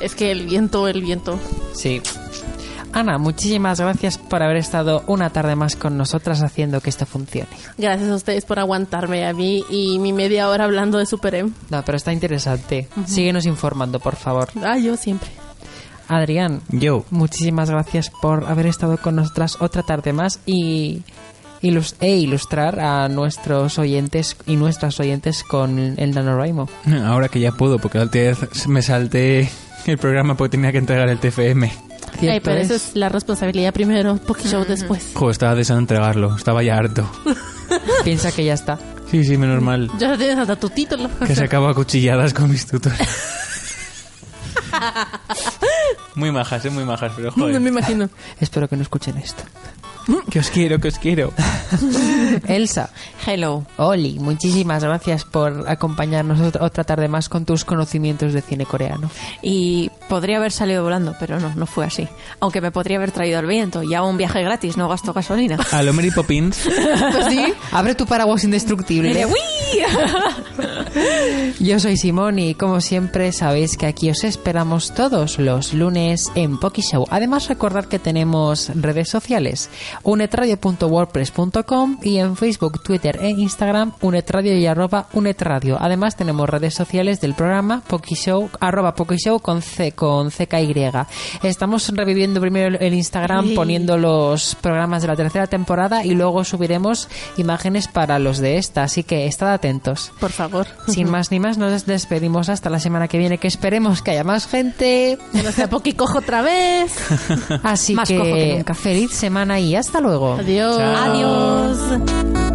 Es que el viento, el viento. Sí. Ana, muchísimas gracias por haber estado una tarde más con nosotras haciendo que esto funcione. Gracias a ustedes por aguantarme a mí y mi media hora hablando de Super M. No, pero está interesante. Síguenos informando, por favor. Ah, yo siempre. Adrián, Yo. muchísimas gracias por haber estado con nosotras otra tarde más y e ilustrar a nuestros oyentes y nuestras oyentes con el NaNoWriMo. Ahora que ya puedo, porque la última vez me salté el programa porque tenía que entregar el TFM. Ey, pero es. eso es la responsabilidad primero, Poké Show después. Jo, estaba deseando entregarlo, estaba ya harto. Piensa que ya está. Sí, sí, menos mal. Ya tienes hasta tu título. Que se acaba a cuchilladas con mis tutores. muy majas, eh, muy majas, pero No me joder. imagino. Espero que no escuchen esto. Que os quiero, que os quiero. Elsa, Hello. Oli, muchísimas gracias por acompañarnos ot- otra tarde más con tus conocimientos de cine coreano. Y podría haber salido volando, pero no, no fue así. Aunque me podría haber traído al viento. Y hago un viaje gratis, no gasto gasolina. A lo Mary Poppins. Pues sí, abre tu paraguas indestructible. Yo soy Simón y como siempre sabéis que aquí os esperamos todos los lunes en Poki Show. Además recordad que tenemos redes sociales, unetradio.wordpress.com y en Facebook, Twitter e Instagram unetradio y arroba unetradio. Además tenemos redes sociales del programa Poki Show, arroba Poki Show con C, con CKY. Estamos reviviendo primero el Instagram Sí. poniendo los programas de la tercera temporada y luego subiremos imágenes para los de esta, así que estad atentos. Por favor. Sin más ni más, nos despedimos hasta la semana que viene, que esperemos que haya más gente. No sea poqui cojo otra vez. Así Más que, cojo que nunca. feliz semana y hasta luego. Adiós. Chao. Adiós.